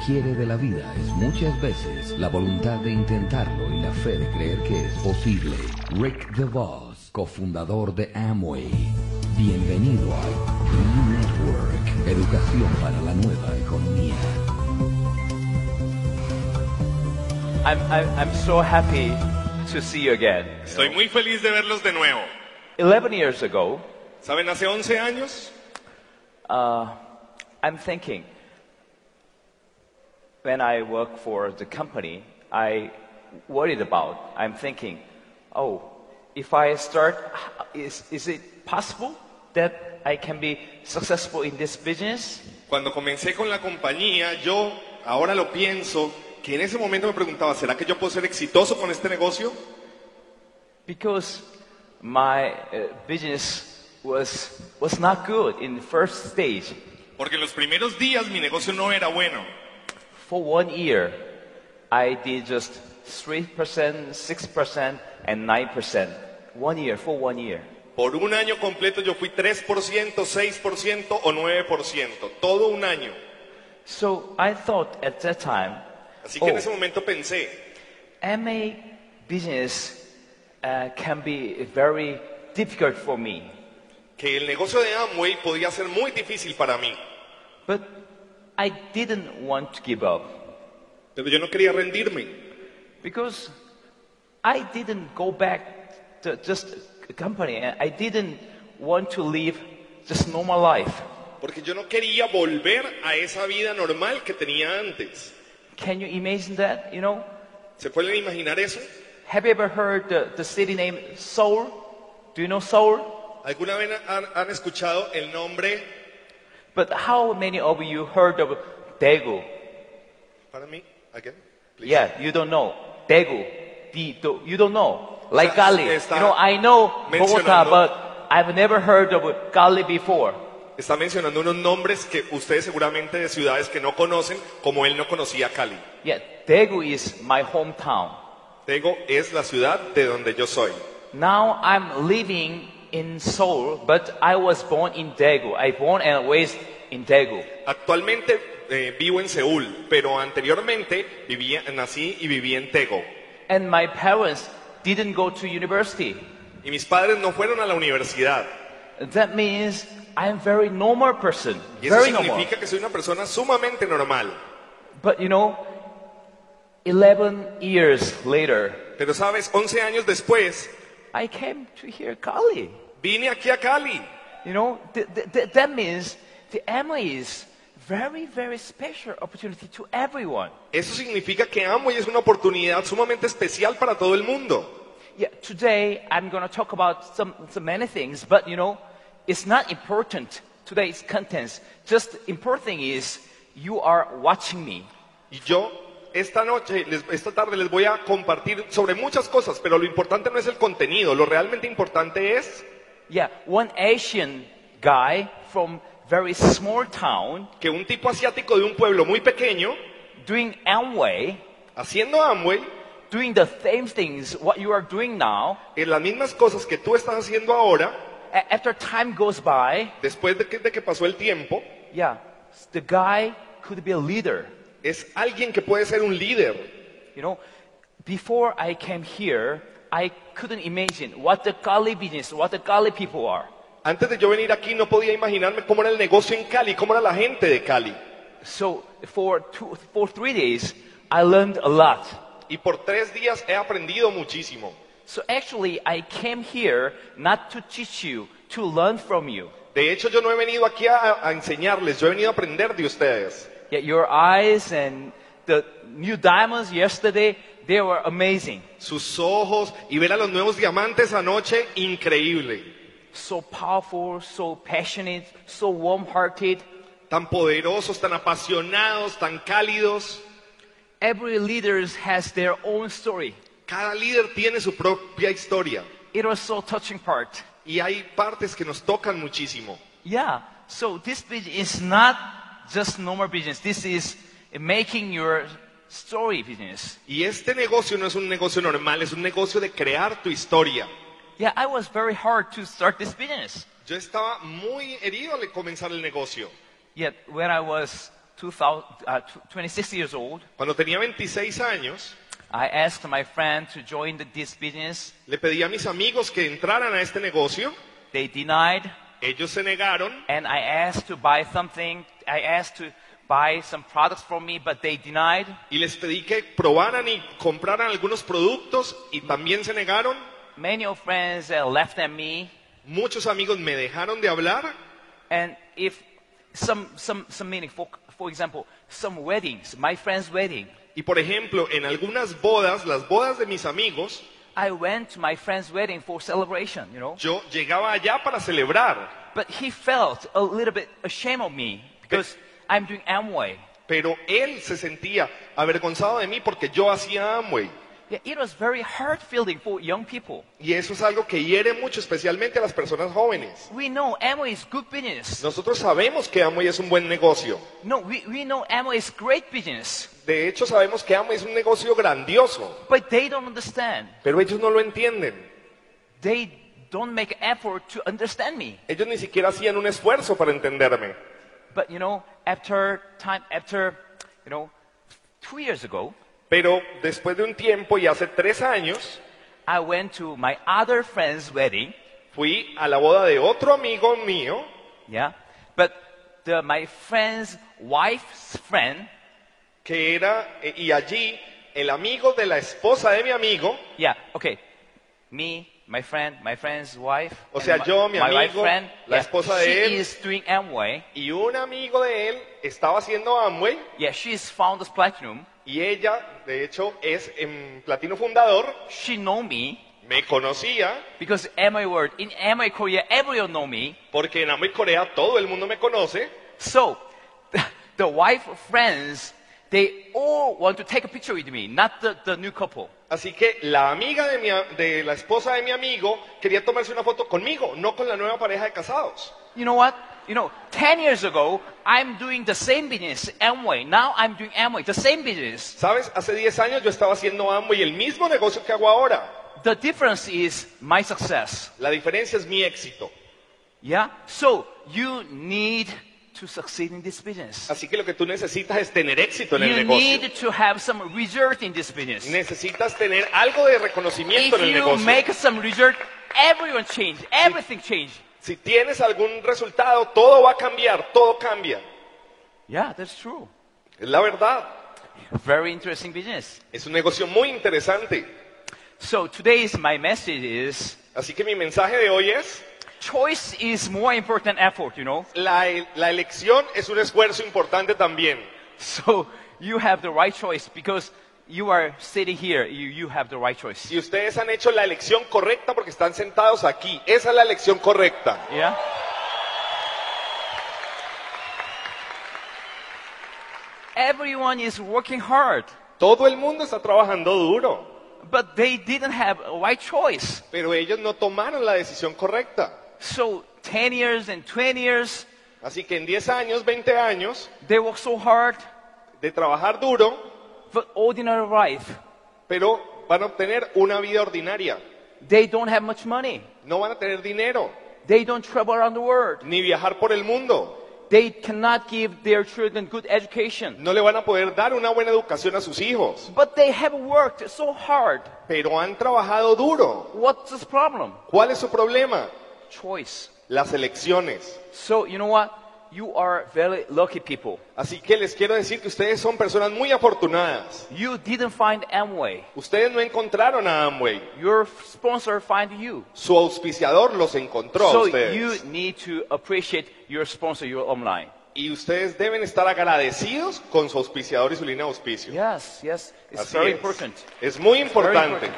un hombre y lo que quiere de la vida es muchas veces la voluntad de intentarlo y la fe de creer que es posible. Rick DeVos, cofundador de Amway. Bienvenido al E-Network, educación para la nueva economía. I'm, I'm, I'm so happy to see you again. Estoy muy feliz de verlos de nuevo. 11 years ago, ¿Saben? Hace 11 años uh, I'm thinking, when I work for the company, I worried about, I'm thinking, oh, if I start, is, is it possible that I can be successful in this business? cuando comencé con la compañía, yo ahora lo pienso, que en ese momento me preguntaba, ¿será que yo puedo ser exitoso con este negocio? Because my uh, business was, was not good in the first stage. Porque en los primeros días mi negocio no era bueno. For one year, I did just 3%, 6%, and 9%. One year, for one year. Por un año completo yo fui 3%, 6% o 9%. Todo un año. So I thought at that time, Así que en oh, ese momento pensé, MA business uh, can be very difficult for me. que el negocio de Amway podía ser muy difícil para mí. But I didn't want to give up Pero yo no quería rendirme. because I didn't go back to just a company. I didn't want to live just normal life. Porque yo no quería volver a esa vida normal que tenía antes. Can you imagine that? You know, ¿Se pueden imaginar eso? have you ever heard the, the city name Seoul? Do you know Seoul? ¿Alguna vez han, han escuchado el nombre But how many of you heard of Daegu? para mí? Again, please. Yeah, you don't know. Daegu. The, the, you don't know. Like Está- Gali. está You know, I know Bogota, mencionando- but I've never heard of Gali before. Está mencionando unos nombres que ustedes seguramente de ciudades que no conocen, como él no conocía Cali. Yeah, Daegu is my hometown. Tego es la ciudad de donde yo soy. Now I'm living in Seoul, but I was born in Daegu. I born and raised in Daegu. Actualmente eh, vivo en Seúl, pero anteriormente vivía, nací y viví en Tego. And my parents didn't go to university. Y mis padres no fueron a la universidad. That means I'm very normal person. Y eso Very normal. significa que soy una persona sumamente normal. But you know, 11 years later, Pero sabes, 11 años después, I came to hear Kali. Vine aquí a Cali. You know, th- th- th- that means the Emily is very, very special opportunity to everyone. Eso significa que Amway es una oportunidad sumamente especial para todo el mundo. Yeah, today I'm going to talk about some, some many things, but you know, it's not important today's contents. Just important thing is you are watching me. Y yo esta noche, les- esta tarde les voy a compartir sobre muchas cosas, pero lo importante no es el contenido, lo realmente importante es Yeah, one Asian guy from very small town que un tipo asiático de un pueblo muy pequeño, doing Amway, haciendo Amway, doing the same things what you are doing now. en las mismas cosas que tú estás haciendo ahora, A- after time goes by, después de que, de que pasó el tiempo, yeah, the guy could be a leader. es alguien que puede ser un líder. You know, before I came here, I couldn't imagine what the Cali business, what the Cali people are. Antes de yo venir aquí no podía imaginarme cómo era el negocio en Cali, cómo era la gente de Cali. So for two, for three days, I learned a lot. Y por tres días he aprendido muchísimo. So actually, I came here not to teach you, to learn from you. De hecho, yo no he venido aquí a, a enseñarles, yo he venido a aprender de ustedes. Yeah, your eyes and the new diamonds yesterday, they were amazing. Sus ojos y ver a los nuevos diamantes anoche, increíble. So powerful, so passionate, so warm-hearted. Tan poderosos, tan apasionados, tan cálidos. Every leader has their own story. Cada líder tiene su propia historia. It was so touching part. Y hay partes que nos tocan muchísimo. Yeah. So this business is not just normal business. This is making your story business. Y este negocio no es un negocio normal, es un negocio de crear tu historia. Yeah, I was very hard to start this business. Yo estaba muy herido al comenzar el negocio. Yet when I was 2000, uh, 26 years old, Cuando tenía 26 años, I asked my friend to join the, this business. le pedí a mis amigos que entraran a este negocio. They denied, Ellos se negaron and I asked to buy something. I asked to buy some products from me, but they denied. y les pedí que probaran y compraran algunos productos y también se negaron. Many of friends uh, left at me, Muchos amigos me dejaron de hablar and if some some some meaning, for for example, some weddings, my friend's wedding, y por ejemplo en algunas bodas, las bodas de mis amigos, I went to my friend's wedding for celebration, you know. yo llegaba allá para celebrar, But he felt a little bit ashamed of me because I'm doing Amway. pero él se sentía avergonzado de mí porque yo hacía Amway. Yeah, it was very hard feeling for young people. Y eso es algo que hiere mucho, especialmente a las personas jóvenes. We know Amway is good business. Nosotros sabemos que Amway es un buen negocio. No, we, we know Amway is great business. De hecho, sabemos que Amway es un negocio grandioso, But they don't understand. pero ellos no lo entienden. They don't make effort to understand me. Ellos ni siquiera hacían un esfuerzo para entenderme. But you know, after time, after, you know, two years ago, Pero después de un tiempo y hace tres años, I went to my other friend's wedding. fui a la boda de otro amigo mío, Yeah. But the, my friend's wife's friend, que era, eh, y allí el amigo de la esposa de mi amigo, yeah, okay. Me, my friend, my friend's wife. O sea, my, yo, mi my wife amigo, friend, la yeah, esposa de she él. is doing Amway. y un amigo de él estaba haciendo Amway, Yeah, she's found us platinum. y ella, de hecho, es en platino fundador, She know me me conocía, because Amway world in Amway Korea, everyone know me. porque en Amway Corea todo el mundo me conoce, So, the wife friends, they all want to take a picture with me, not the, the new couple. Así que la amiga de, mi de la esposa de mi amigo quería tomarse una foto conmigo, no con la nueva pareja de casados. You know what? You know, 10 years ago, I'm doing the same business, Amway. Now I'm doing Amway, the same business. ¿Sabes? Hace 10 años yo estaba haciendo Amway, el mismo negocio que hago ahora. The difference is my success. La diferencia es mi éxito. Yeah? So, you need to succeed in this business. Así que lo que tú necesitas es tener éxito en el You negocio. need to have some result in this business. Necesitas tener algo de reconocimiento If en el you negocio. make some result, everyone change, everything change. Si tienes algún resultado, todo va a cambiar, todo cambia. Yeah, that's true. Es la verdad. Very interesting business. Es un negocio muy interesante. So today's my message is Así que mi mensaje de hoy es, choice is more important than effort, you know. la, la elección es un esfuerzo importante también. So you have the right choice because you are sitting here. You, you have the right choice. Y ustedes han hecho la elección correcta porque están sentados aquí. Esa es la elección correcta. Yeah? Everyone is working hard, Todo el mundo está trabajando duro, but they didn't have a right choice. pero ellos no tomaron la decisión correcta. So 10 years and 20 years, Así que en 10 años, 20 años they work so hard, de trabajar duro, but ordinary life. pero van a obtener una vida ordinaria. They don't have much money. No van a tener dinero, They don't travel around the world. ni viajar por el mundo. They cannot give their children good education. No le van a poder dar una buena educación a sus hijos, But they have worked so hard. pero han trabajado duro. What's the problem? ¿Cuál es su problema? Choice. Las elecciones. So, you know what? You are very lucky people. Así que les quiero decir que ustedes son personas muy afortunadas. You didn't find Amway. Ustedes no encontraron a Amway. Your sponsor find you. Su auspiciador los encontró a So ustedes. you need to appreciate your sponsor, your online. Y ustedes deben estar agradecidos con su auspiciador y su línea de auspicio. Yes, yes. It's Así very es. important. Es muy Very importante. important.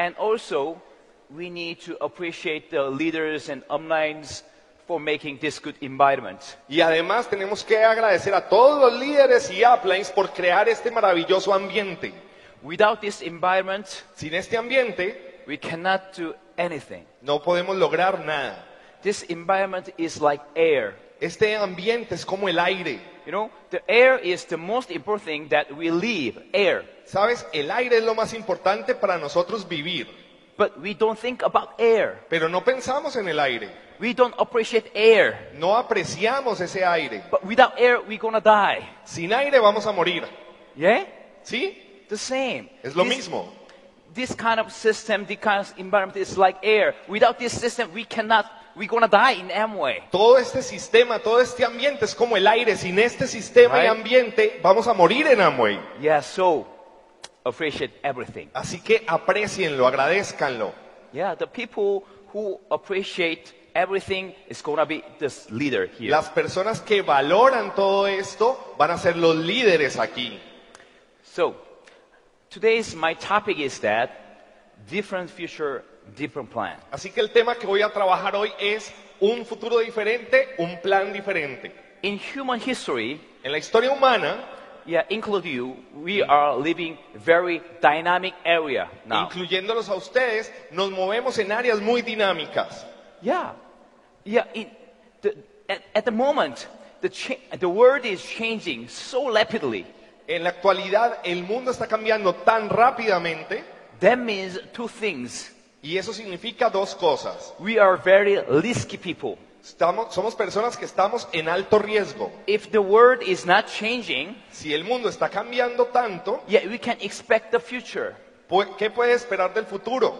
And also, we need to appreciate the leaders and uplines for making this good environment. Y además tenemos que agradecer a todos los líderes y uplines por crear este maravilloso ambiente. Without this environment, Sin este ambiente we cannot do anything. no podemos lograr nada. This environment is like air. Este ambiente es como el aire. You know, the air is the most important thing that we live, air. ¿Sabes? El aire es lo más importante para nosotros vivir. but we don't think about air. pero no pensamos en el aire, We don't appreciate air. no apreciamos ese aire. But without air, we're gonna die. Sin aire vamos a morir, Yeah? ¿sí? The same. Es lo This- mismo. This kind of system, this kind of environment is like air. Without this system, we cannot, we're gonna die in Amway. Todo este sistema, todo este ambiente es como el aire. Sin este sistema y Right. ambiente vamos a morir en Amway. Yeah, so appreciate everything. Así que aprecienlo, agradezcanlo. Yeah, the people who appreciate everything is gonna be this leader here. Las personas que valoran todo esto van a ser los líderes aquí. So, today's my topic is that different future, different plan. Así que el tema que voy a trabajar hoy es un futuro diferente, un plan diferente. In human history, En la historia humana, yeah, include you, we are living very dynamic area now. incluyéndolos a ustedes, nos movemos en áreas muy dinámicas. Yeah, yeah. In the, at, at the moment, the the world is changing so rapidly. En la actualidad, el mundo está cambiando tan rápidamente That means two things. Y eso significa dos cosas. We are very risky people. Estamos, somos personas que estamos en alto riesgo. If the world is not changing, Si el mundo está cambiando tanto, yeah, we can expect the future. ¿qué puede esperar del futuro?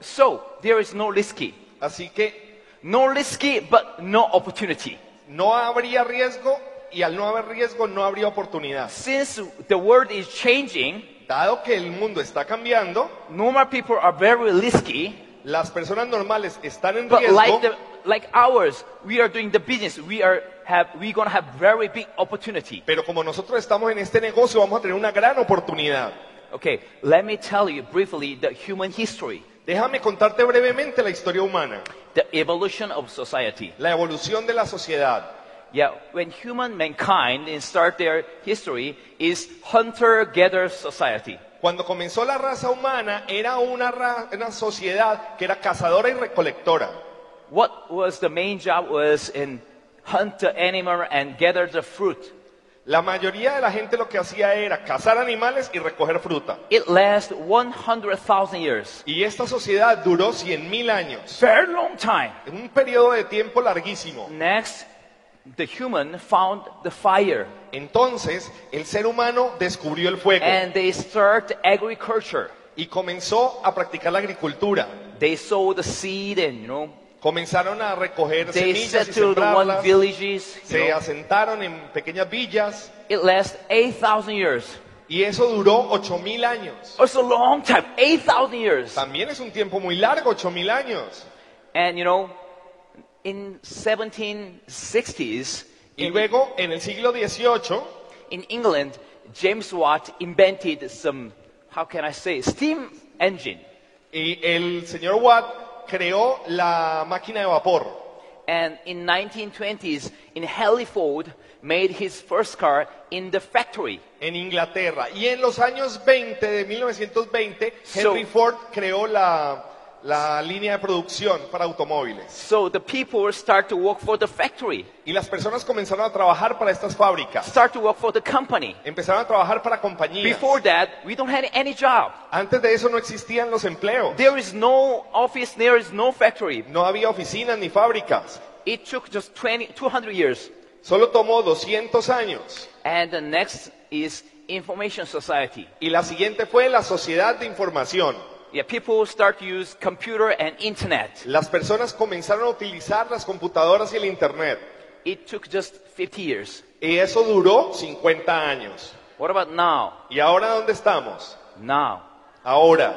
So there is no risky, Así que no risky, but no opportunity. no habría riesgo y al no haber riesgo no habría oportunidad. Since the world is changing, Dado que el mundo está cambiando, normal people are very risky. las personas normales están en But riesgo, like the like ours, we are doing the business. We are have we gonna have very big opportunity. pero como nosotros estamos en este negocio vamos a tener una gran oportunidad. Okay, let me tell you briefly the human history, Déjame contarte brevemente la historia humana, the evolution of society. la evolución de la sociedad. Yeah, when human mankind in start their history is hunter-gatherer society. Cuando comenzó la raza humana era una, ra- una sociedad que era cazadora y recolectora. What was the main job was in hunt the animal and gather the fruit. La mayoría de la gente lo que hacía era cazar animales y recoger fruta. It lasted 100,000 years. Y esta sociedad duró 100.000 años. Very long time. En un periodo de tiempo larguísimo. Next, the human found the fire Entonces, el ser humano descubrió el fuego and they start agriculture. y comenzó a practicar la agricultura. They sow the seed and, you know, Comenzaron a recoger they semillas y settled one sembrarlas. villages. you Se know. asentaron en pequeñas villas It lasted 8,000 years. y eso duró 8000 años. It's a long time, 8,000 years. También es un tiempo muy largo, 8000 años. And, you know, in 1760s, Y luego, en el siglo XVIII, in England, James Watt invented some, how can I say, steam engine. y el señor Watt creó la máquina de vapor. And in 1920s, in Halliford, made his first car in the factory. en Inglaterra. Y en los años 20 de 1920, So- Henry Ford creó la, la línea de producción para automóviles. So the people start to work for the factory, Y las personas comenzaron a trabajar para estas fábricas. start to work for the company. Empezaron a trabajar para compañías. Before that, we don't have any job. Antes de eso no existían los empleos. There is no office, there is no factory. No había oficinas ni fábricas. It took just 20, 200 years. Solo tomó 200 años. And the next is information society. Y la siguiente fue la sociedad de información. Yeah, people start to use computer and internet. Las personas comenzaron a utilizar las computadoras y el Internet. It took just 50 years. Y eso duró 50 años. What about now? ¿Y ahora dónde estamos? Now, Ahora,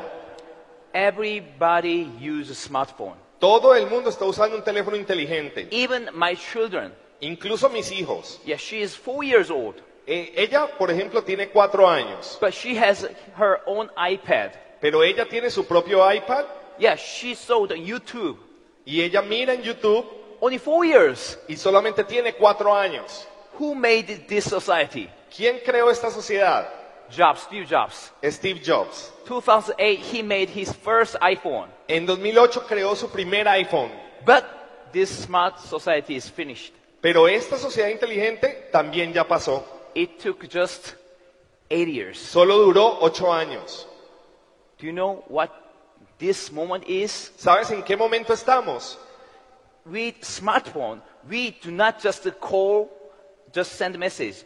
everybody uses smartphone. todo el mundo está usando un teléfono inteligente. Even my children. Incluso mis hijos. Yeah, she is four years old, Eh, ella, por ejemplo, tiene cuatro años. but she has her own iPad. Pero ella tiene su propio iPad Yeah, she saw the YouTube. y ella mira en YouTube Only four years. y solamente tiene cuatro años. Who made this society? ¿Quién creó esta sociedad? Jobs, Steve Jobs. Steve Jobs. 2008, he made his first iPhone. En 2008 creó su primer iPhone. But this smart society is finished. Pero esta sociedad inteligente también ya pasó. It took just eight years. Solo duró ocho años. Do you know what this moment is? ¿Sabes en qué momento estamos? With smartphone, we do not just call, just send message.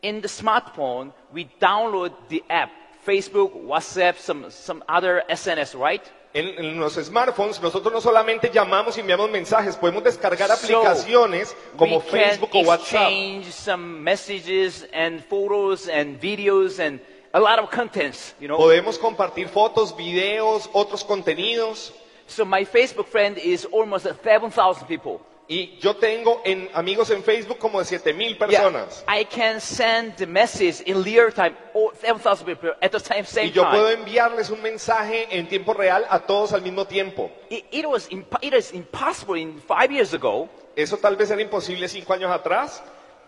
In the smartphone, we download the app, Facebook, WhatsApp, some, some other SNS, right? En, en los smartphones nosotros no solamente llamamos y enviamos mensajes, podemos descargar aplicaciones como we Facebook o WhatsApp. exchange some messages and photos and videos and a lot of contents, you know. Podemos compartir fotos, videos, otros contenidos. So my Facebook friend is almost 7,000 people. Y yo tengo en, amigos en Facebook como de 7000 Yeah, personas. I can send the message in real time, all 7,000 people at the same, same Y yo puedo time. enviarles un mensaje en tiempo real a todos al mismo tiempo. It, it was imp- it is impossible in five years ago. Eso tal vez era imposible cinco años atrás.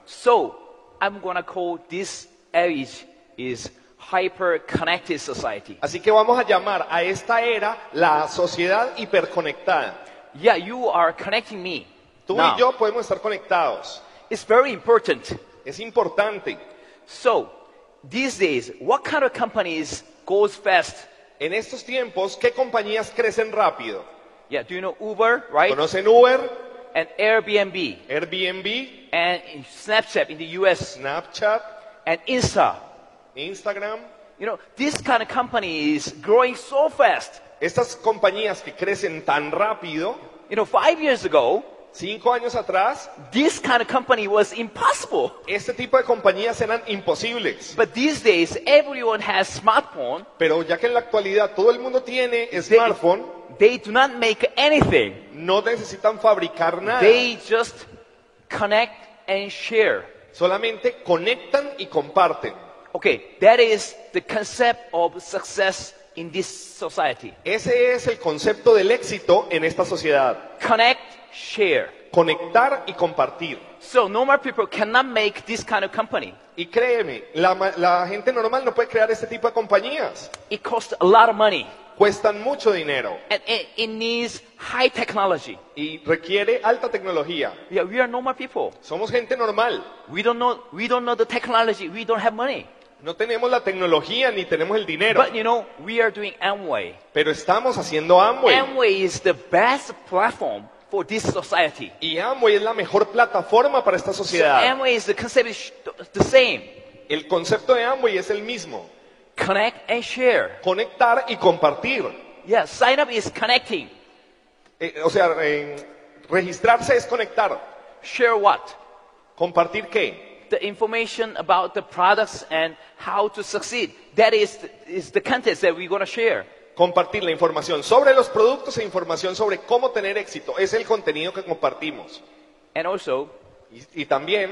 So I'm gonna call this age is hyper connected society. Así que vamos a llamar a esta era la sociedad hiperconectada. Yeah, you are connecting me. Tú Now, y yo podemos estar conectados. It's very important. Es importante. So these days, what kind of companies goes fast? En estos tiempos, ¿qué compañías crecen rápido? Yeah, do you know Uber, right? ¿Conocen Uber, And Airbnb Airbnb, and Snapchat in the US Snapchat, and Insta. Instagram? You know, this kind of company is growing so fast. Estas compañías que crecen tan rápido, You know, five years ago, cinco años atrás, this kind of company was impossible. este tipo de compañías eran imposibles. But these days, everyone has smartphone. Pero ya que en la actualidad todo el mundo tiene smartphone, They do not make anything. no necesitan fabricar nada. They just connect and share. Solamente conectan y comparten. Okay, that is the concept of success in this society. Ese es el concepto del éxito en esta sociedad. Connect, share. Conectar y compartir. So normal people cannot make this kind of company. Y créeme, la, la gente normal no puede crear este tipo de compañías. It costs a lot of money. Cuestan mucho dinero And it, it needs high technology. y requiere alta tecnología. Yeah, we are normal people. Somos gente normal. We don't know, we don't know the technology. We don't have money. No tenemos la tecnología ni tenemos el dinero. But you know, we are doing Amway. Pero estamos haciendo Amway. Amway is the best platform for this society. Y Amway es la mejor plataforma para esta So sociedad. Amway is the concept is the same. El concepto de Amway es el mismo. Connect and share. Conectar y compartir. Yeah, sign up is connecting. Eh, o sea, eh, registrarse es conectar. Share what? ¿Compartir qué? The information about the products and how to succeed. That is, is the content that we're going to share. Compartir la información sobre los productos e información sobre cómo tener éxito. Es el contenido que compartimos. And also, Y, y también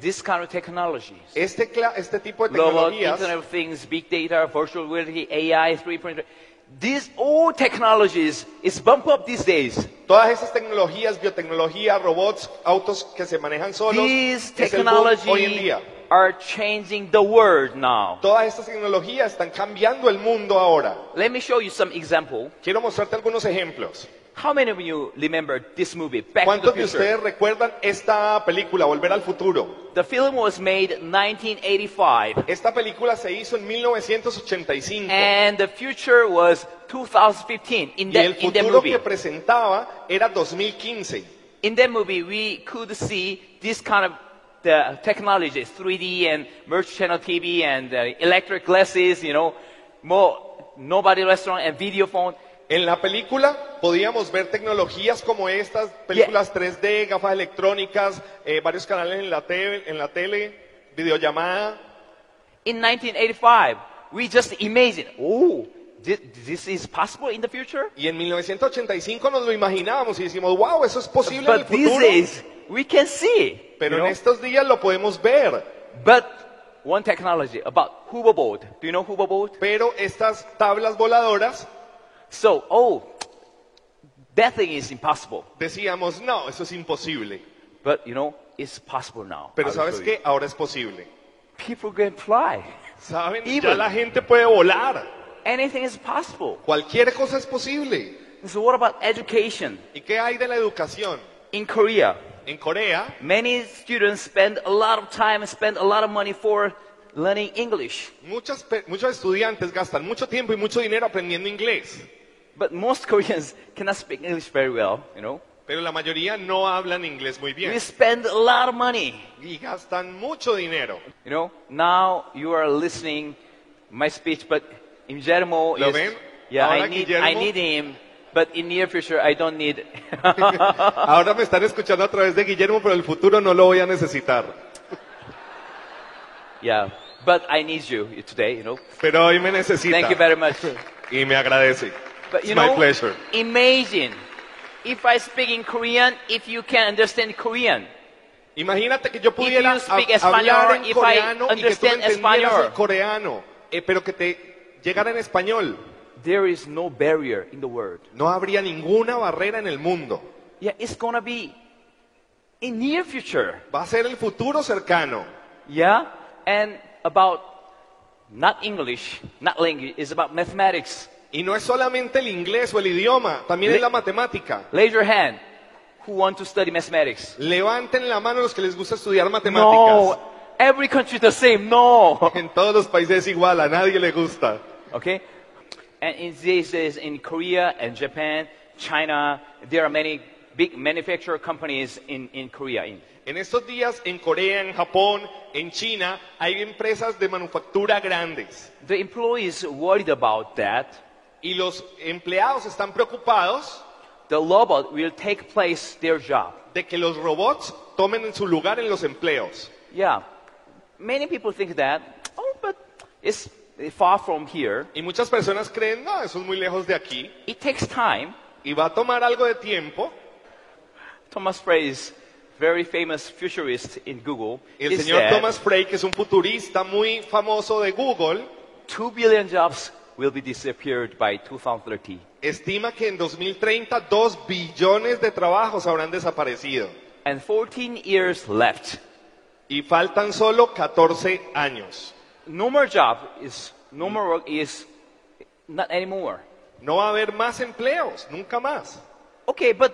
this kind of technologies. este, cla- este tipo de Global tecnologías, Internet of Things, Big Data, Virtual Reality, AI, 3.0. These all technologies is bump up these days. todas esas tecnologías, biotecnología, robots, autos que se manejan solos, These es el boom hoy en technologies día. are changing the world now. Todas estas tecnologías están cambiando el mundo ahora. Let me show you some example. Quiero mostrarte algunos ejemplos. How many of you remember this movie, Back to the ¿Cuántos de Future? ustedes recuerdan esta película, Volver al Futuro? The film was made in 1985, Esta película se hizo en 1985 and the future was 2015. In y that, el in futuro movie, que presentaba era 2015. in that movie, we could see this kind of the technologies, 3D and merge channel TV and uh, electric glasses, you know, more nobody restaurant and video phone. En la película podíamos ver tecnologías como estas, películas 3D, gafas electrónicas, eh, varios canales en la, tele, en la tele, videollamada. In 1985, we just imagine, oh, this, is possible in the future. Y en 1985 nos lo imaginábamos y decimos, wow, eso es posible en el But these futuro. days, we can see. Pero en know? estos días lo podemos ver. But one technology about hoverboard. Do you know hoverboard? Pero estas tablas voladoras So, oh, that thing is impossible. decíamos, no, eso es imposible. But you know, it's possible now. Pero I will ¿sabes show qué? Ahora es posible. People can fly. ¿Saben? Ya Even- la gente puede volar. Anything is possible. Cualquier cosa es posible. So what about education? ¿Y qué hay de la educación? In Korea, En Corea, many students spend a lot of time, and spend a lot of money for learning English. muchas pe- muchos estudiantes gastan mucho tiempo y mucho dinero aprendiendo inglés. But most Koreans cannot speak English very well, you know. Pero la mayoría no hablan inglés muy bien We spend a lot of money, y gastan mucho dinero. you know. Now you are listening my speech, but in Guillermo ¿Lo is, ven? yeah, I Ahora need, Guillermo- I need him, but in near future I don't need. Ahora me están escuchando a través de Guillermo, pero en el futuro no lo voy a necesitar. yeah, but I need you today, you know. Pero hoy me necesita. Thank you very much. Y me agradece. But It's you my know, pleasure. imagine if I speak in Korean, if you can understand Korean. Imagínate que yo pudiera you speak hab- español, hablar en if I coreano y que tú me understand entendieras español. el coreano, eh, pero que te llegara en español. There is no barrier in the world. No habría ninguna barrera en el mundo. Yeah, it's gonna be in near future. Va a ser el futuro cercano. Yeah, and about not English, not language, it's about mathematics. Y no es solamente el inglés o el idioma, también Le- es la matemática. Raise your hand. Who want to study mathematics? Levanten la mano los que les gusta estudiar No, matemáticas. every country the same. No. En todos los países es igual, a nadie le gusta. Okay? And in these days, in Korea and Japan, China, there are many big manufacturer companies in, in Korea. In, En estos días en Corea, en Japón, en China, hay empresas de manufactura grandes. the employees worried about that. Y los empleados están preocupados The robot will take place their job. de que los robots tomen en su lugar en los empleos. Yeah. Many people think that, oh, but it's far from here. Y muchas personas creen, no, eso es muy lejos de aquí. It takes time. Y va a tomar algo de tiempo. Thomas Frey is very famous futurist in Google. El señor Thomas Frey, que es un futurista muy famoso de Google, Two billion jobs will be disappeared by 2030. estima que en 2030 dos billones de trabajos habrán desaparecido. And 14 years left. Y faltan solo 14 años. No more job is, no more work is not anymore. No va a haber más empleos, nunca más. Okay, but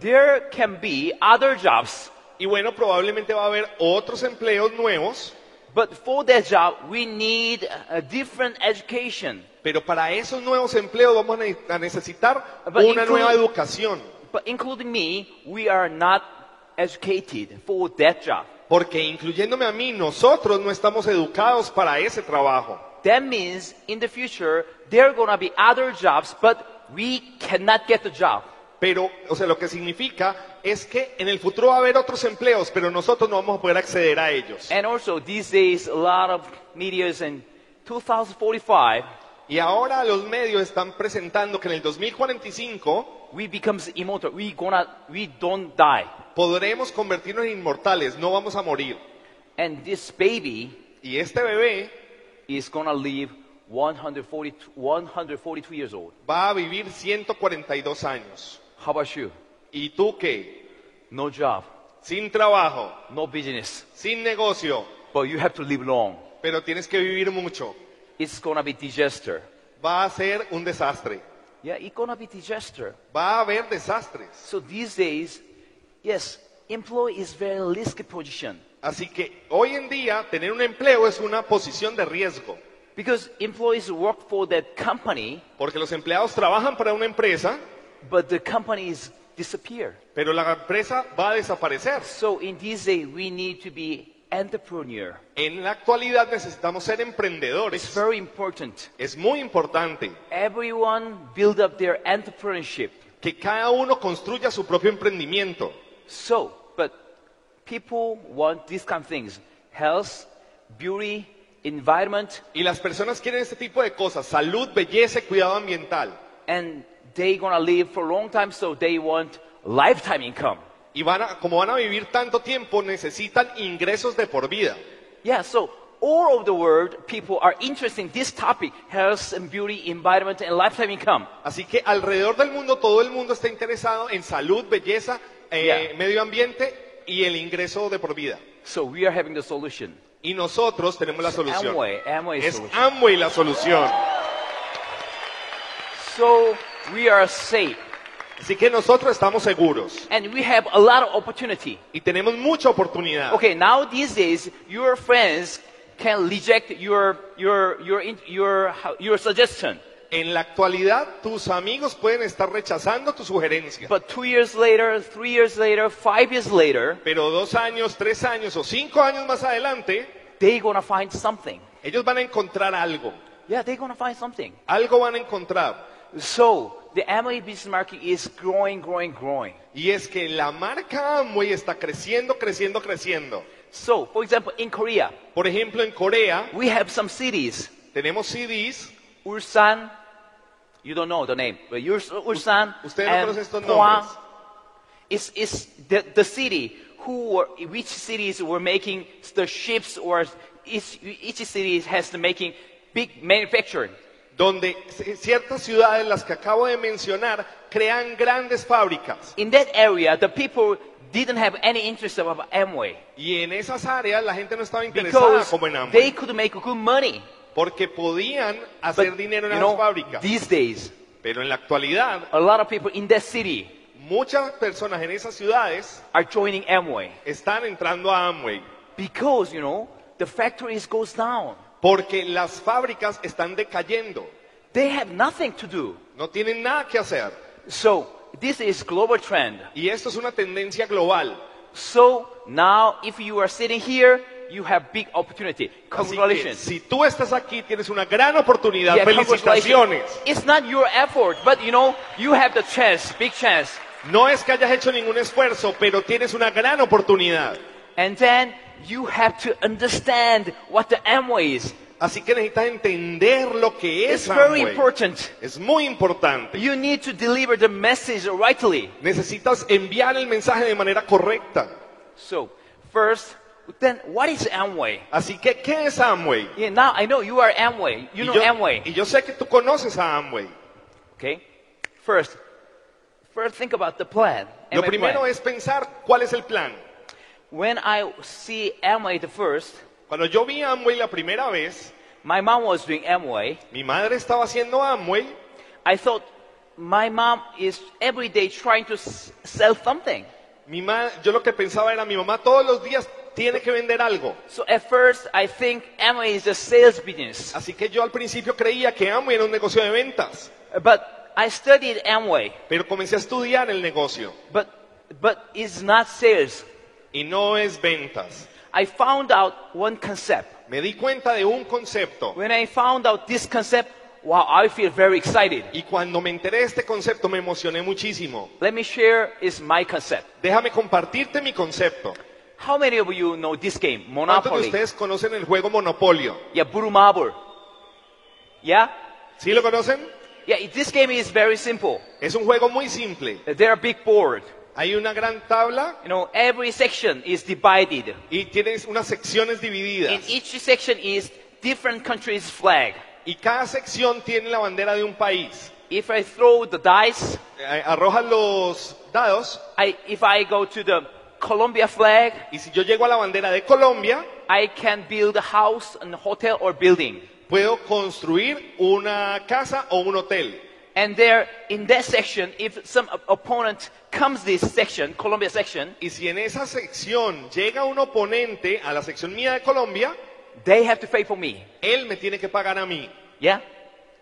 there can be other jobs. Y bueno, probablemente va a haber otros empleos nuevos, But for that job, we need a different education. pero para esos nuevos empleos vamos a ne- a necesitar But una nueva educación. But including me, we are not educated for that job. Porque incluyéndome a mí, nosotros no estamos educados para ese trabajo. That means in the future, there are going to be other jobs, but we cannot get the job. Pero, o sea, lo que significa es que en el futuro va a haber otros empleos, pero nosotros no vamos a poder acceder a ellos. And also, these days, a lot of medias in 2045, Y ahora los medios están presentando que en el 2045 we becomes immortal. We gonna, we don't die. podremos convertirnos en inmortales, no vamos a morir. And this baby Y este bebé is gonna live 140, 142 years old. va a vivir 142 años. How about you? ¿Y tú qué? No job, Sin trabajo, no business, sin negocio, but you have to live long. pero tienes que vivir mucho. It's gonna be disaster. Va a ser un desastre. Yeah, it's gonna be disaster. Va a haber desastres. So these days, yes, employee is very risky position Así que hoy en día tener un empleo es una posición de riesgo. because employees work for that company, Porque los empleados trabajan para una empresa, but the companies disappear. pero la empresa va a desaparecer. So in these days, we need to be entrepreneur. En la actualidad necesitamos ser It's emprendedores. very important. Es muy importante Everyone build up their entrepreneurship. que cada uno construya su propio emprendimiento. So, but people want these kind of things: health, beauty, environment, Y las personas quieren este tipo de cosas, salud, belleza y cuidado ambiental. and they gonna live for a long time. So they want lifetime income. Y van a, como van a vivir tanto tiempo, necesitan ingresos de por vida. Yeah. So all over the world, people are interested in this topic: health and beauty, environment, and lifetime income. Así que alrededor del mundo, todo el mundo está interesado en salud, belleza, eh, Yeah. medio ambiente y el ingreso de por vida. So we are having the solution. Y nosotros tenemos la solución. Amway, Amway Es solution. Amway la solución. So we are safe, Así que nosotros estamos seguros and we have a lot of opportunity. y tenemos mucha oportunidad. Okay, now these days, your friends can reject your your your your your suggestion. En la actualidad, tus amigos pueden estar rechazando tu sugerencia. but two years later, three years later, five years later, Pero dos años, tres años o cinco años más adelante, they're gonna find something. ellos van a encontrar algo. Yeah, they're gonna find something. Algo van a encontrar. So the Amway business market is growing, growing, growing. Y es que la marca Amway está creciendo, creciendo, creciendo. So, for example, in Korea, Por ejemplo, en Corea we have some cities. tenemos CDs. Ulsan, you don't know the name, but Urs- Ulsan Ustedes no and conocen estos Pohang nombres. is, is the, the city who were, which cities were making the ships or each, each city has the making big manufacturing. Donde ciertas ciudades, las que acabo de mencionar, crean grandes fábricas. In that area, the people didn't have any interest about Amway Y en esas áreas la gente no estaba interesada because como en they Amway, could make good money. porque podían hacer dinero en you esas know, fábricas. these days, Pero en la actualidad, a lot of people in that city muchas personas en esas ciudades are joining Amway están entrando a Amway, because, you know, the factories goes down. Porque las fábricas están decayendo, They have nothing to do. no tienen nada que hacer. So this is global trend. Y esto es una tendencia global. So now if you are sitting here, you have big opportunity. Congratulations. si tú estás aquí, tienes una gran oportunidad. Yeah, Felicitaciones. It's not your effort, but you know, you have the chance, big chance. No es que hayas hecho ningún esfuerzo, pero tienes una gran oportunidad. And then you have to understand what the Amway is. Así que necesitas entender lo que es It's very Amway. important. Es muy importante. You need to deliver the message rightly. Necesitas enviar el mensaje de manera correcta. So first, then what is Amway? Así que, ¿qué es Amway? Yeah, now I know you are Amway. You y, know yo, Amway. y yo sé que tú conoces a Amway. Okay? First, first think about the plan. Lo primero plan. es pensar cuál es el plan. When I see Amway the first, Cuando yo vi Amway la primera vez, my mom was doing Amway. mi madre estaba haciendo Amway I thought my mom is every day trying to sell something. Mi ma- yo lo que pensaba era, mi mamá todos los días tiene que vender algo. So at first, I think Amway is a sales business. Así que yo al principio creía que Amway era un negocio de ventas, But I studied Amway, pero comencé a estudiar el negocio but but it's not sales. Y no es ventas. I found out one concept. Me di cuenta de un concepto When I found out this concept, wow, I feel very excited. y cuando me enteré de este concepto me emocioné muchísimo. Let me share is my concept. Déjame compartirte mi concepto. How many of you know this game, ¿Cuántos de Monopoly? ustedes conocen el juego Monopolio? Yeah, Blue Marble. Yeah? ¿Sí lo conocen? Yeah, it- this game is very simple. Es un juego muy simple. There are big board. Hay una gran tabla You know, every section is divided. y tienes unas secciones In each section is different country's flag. Y cada sección tiene la bandera de un país. If I throw the dice, Eh, Arrojas los dados I, if I go to the Colombia flag, y si yo llego a la bandera de Colombia, I can build a house, a hotel, or building. puedo construir una casa o un hotel. And there, in that section, if some op- opponent comes this section, Colombia section, Y si en esa sección llega un oponente a la sección mía de Colombia, they have to pay for me. él me tiene que pagar a mí. Yeah?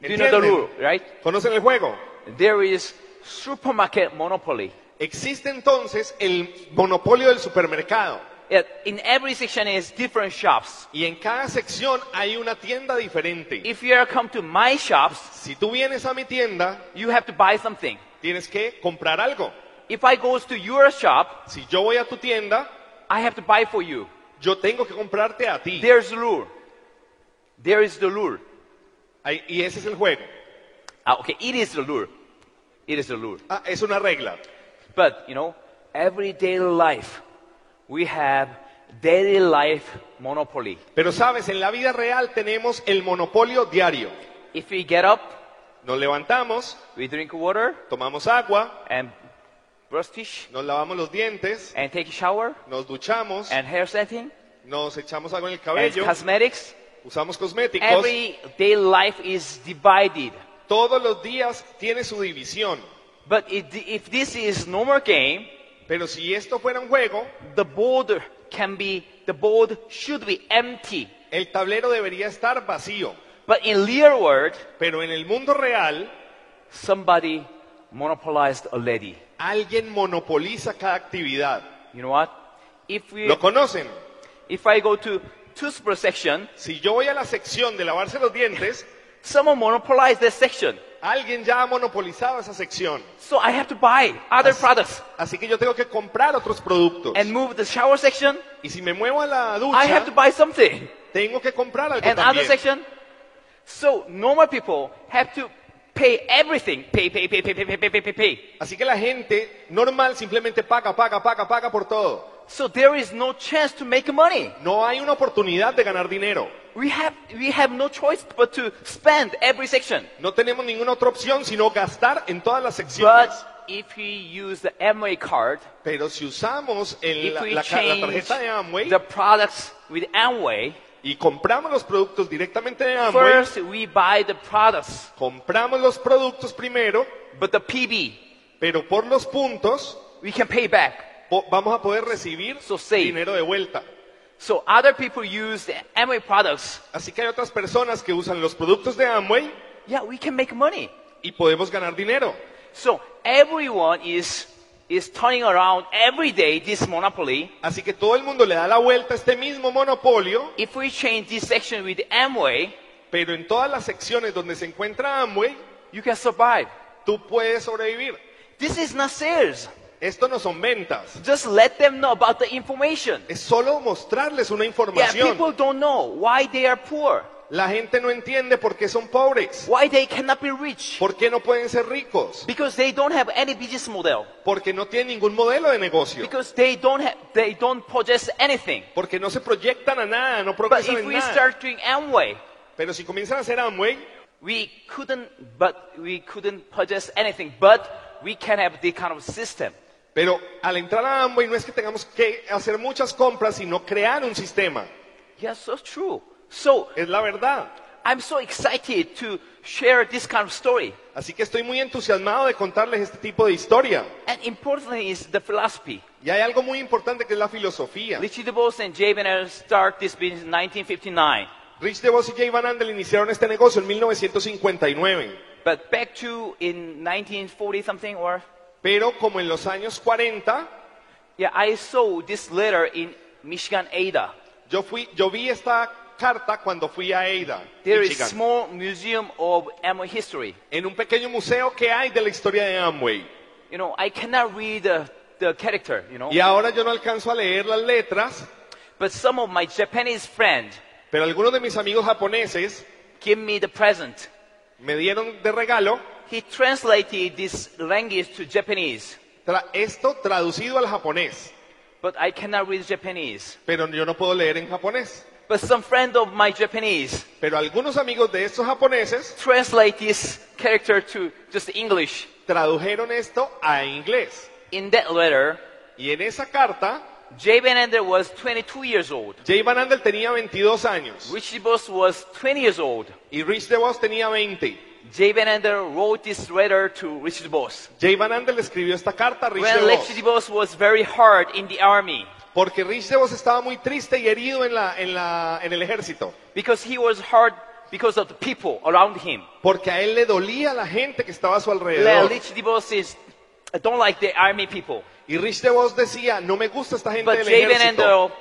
Do you know the rule, right? ¿Conocen el juego? There is supermarket monopoly. Existe entonces el monopolio del supermercado. Yeah, In every section is different shops. Y en cada sección hay una tienda diferente. If you are come to my shops, Si tú vienes a mi tienda, you have to buy something. tienes que comprar algo. If I goes to your shop, Si yo voy a tu tienda, I have to buy for you. yo tengo que comprarte a ti. There's the lure. There is the lure. Ahí- Y ese es el juego. Ah, okay, it is the lure. It is the lure. Ah, es una regla. But, you know, everyday life, we have daily life monopoly. Pero sabes, en la vida real tenemos el monopolio diario. If we get up, Nos levantamos, we drink water tomamos agua, and brush teeth nos lavamos los dientes, and take a shower nos duchamos, and hair setting nos echamos algo en el and cabello, cosmetics. usamos cosméticos. Everyday life is divided. Todos los días tiene su división. But if, if this is normal game, Pero si esto fuera un juego, the board can be, the board should be empty. el tablero debería estar vacío. But in real world, Pero en el mundo real, somebody monopolized already. Alguien monopoliza cada actividad. You know what? If we, ¿Lo conocen? if I go to toothbrush section, Si yo voy a la sección de lavarse los dientes, someone monopolized that section. alguien ya ha monopolizado esa sección. So I have to buy other products Así que yo tengo que comprar otros productos. and move the shower section. Y si me muevo a la I have to ducha, buy something. tengo que comprar algo And other también. section. So normal people have to pay everything. Pay, pay, pay, pay, pay, pay, pay, pay, pay. Así que la gente normal simplemente paga, paga, paga, paga por todo. So there is no chance to make money. No hay una oportunidad de ganar dinero. We have, we have no choice but to spend every section. No tenemos ninguna otra opción sino gastar en todas las secciones. But if we use the Amway card, Pero si usamos el- if we la ca- la change tarjeta de Amway the products with Amway, y compramos los productos directamente de Amway, first we buy the products, compramos los productos primero, but the PB, pero por los puntos we can pay back. po- vamos a poder recibir So save. dinero de vuelta. So other people use the Amway products. Así que hay otras personas que usan los productos de Amway Yeah, we can make money. y podemos ganar dinero. So everyone is, is turning around every day this monopoly. Así que todo el mundo le da la vuelta a este mismo monopolio, If we change this section with Amway, pero en todas las secciones donde se encuentra Amway, you can survive. tú puedes sobrevivir. This is not sales. Esto no son ventas, Just let them know about the information. es solo mostrarles una Yeah, información. people don't know why they are poor, La gente no entiende por qué son pobres, why they cannot be rich, por qué no pueden ser ricos, because they don't have any business model, porque no tienen ningún modelo de negocio, because they don't have, they don't possess anything. porque no se proyectan a nada, no But progresan if en we nada. start doing Amway, Pero si comienzan a hacer Amway, we couldn't, but we couldn't possess anything, but we can have the kind of system. pero al entrar a Amway no es que tengamos que hacer muchas compras, sino crear un sistema. Yeah, so true. So Es la verdad. I'm so excited to share this kind of story. Así que estoy muy entusiasmado de contarles este tipo de historia. And importantly is the philosophy. Y hay algo muy importante que es la filosofía. Richie DeVos and Jay Van Andel start this business in 1959. Rich DeVos y Jay Van Andel iniciaron este negocio en 1959. But back to in 1940 something or Pero como en los años 40, yeah, I saw this letter in Michigan Ada. yo, fui, yo vi esta carta cuando fui a Ada, There is Michigan, small museum of Amway history. en un pequeño museo que hay de la historia de Amway. You know, I cannot read the, the character, you know. Y ahora yo no alcanzo a leer las letras, But some of my Japanese friends pero algunos de mis amigos japoneses give me the present. me dieron de regalo He translated this language to Japanese, tra- esto traducido al japonés, but I cannot read Japanese. pero yo no puedo leer en japonés. But some friend of my Japanese Pero algunos amigos de estos japoneses translate this character to just English. tradujeron esto a inglés. In that letter, Y en esa carta, Jay Van Andel was 22 years old. Jay Van Andel tenía 22 años Richie Boss was 20 years old. y Rich DeVos tenía 20. Jay Van Andel wrote this letter to Richie Boss. Jay Van Andel escribió esta carta a Rich When DeVos Richie Boss was very hard in the army porque Rich DeVos estaba muy triste y herido en, la, en, la, en el ejército. because he was hard because of the people around him. Porque a él le dolía la gente que estaba a su alrededor. Richie DeVos is, I don't like the army people. Y Rich DeVos decía, no me gusta esta gente But del Jay Van ejército. Andel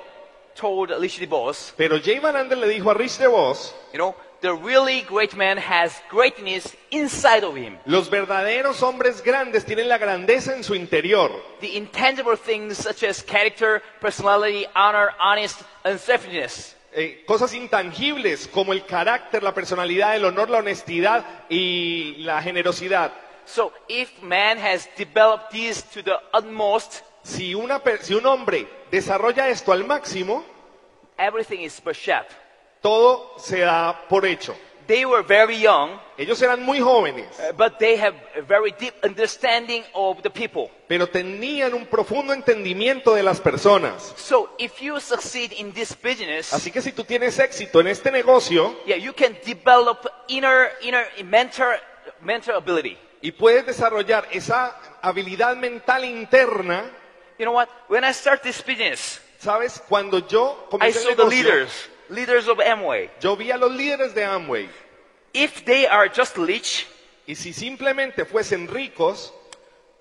told Richie DeVos, Pero Jay Van Andel le dijo a Rich DeVos, you know, the really great man has greatness inside of him. los verdaderos hombres grandes tienen la grandeza en su interior. The intangible things such as character, personality, honor, honest, and selfishness. Eh, cosas intangibles como el carácter, la personalidad, el honor, la honestidad y la generosidad. So if man has developed these to the utmost, Si, una, si un hombre desarrolla esto al máximo, everything is percept. Todo se da por hecho. They were very young, Ellos eran muy jóvenes, uh, but they have a very deep understanding of the people. pero tenían un profundo entendimiento de las personas. So if you succeed in this business, Así que si tú tienes éxito en este negocio yeah, you can develop inner, inner ability. y puedes desarrollar esa habilidad mental interna, You know what? When I start this business, ¿sabes? Cuando yo I comencé saw el the negocio, leaders, leaders of Amway. yo vi a los líderes de Amway. if they are just rich, Y si simplemente fuesen ricos,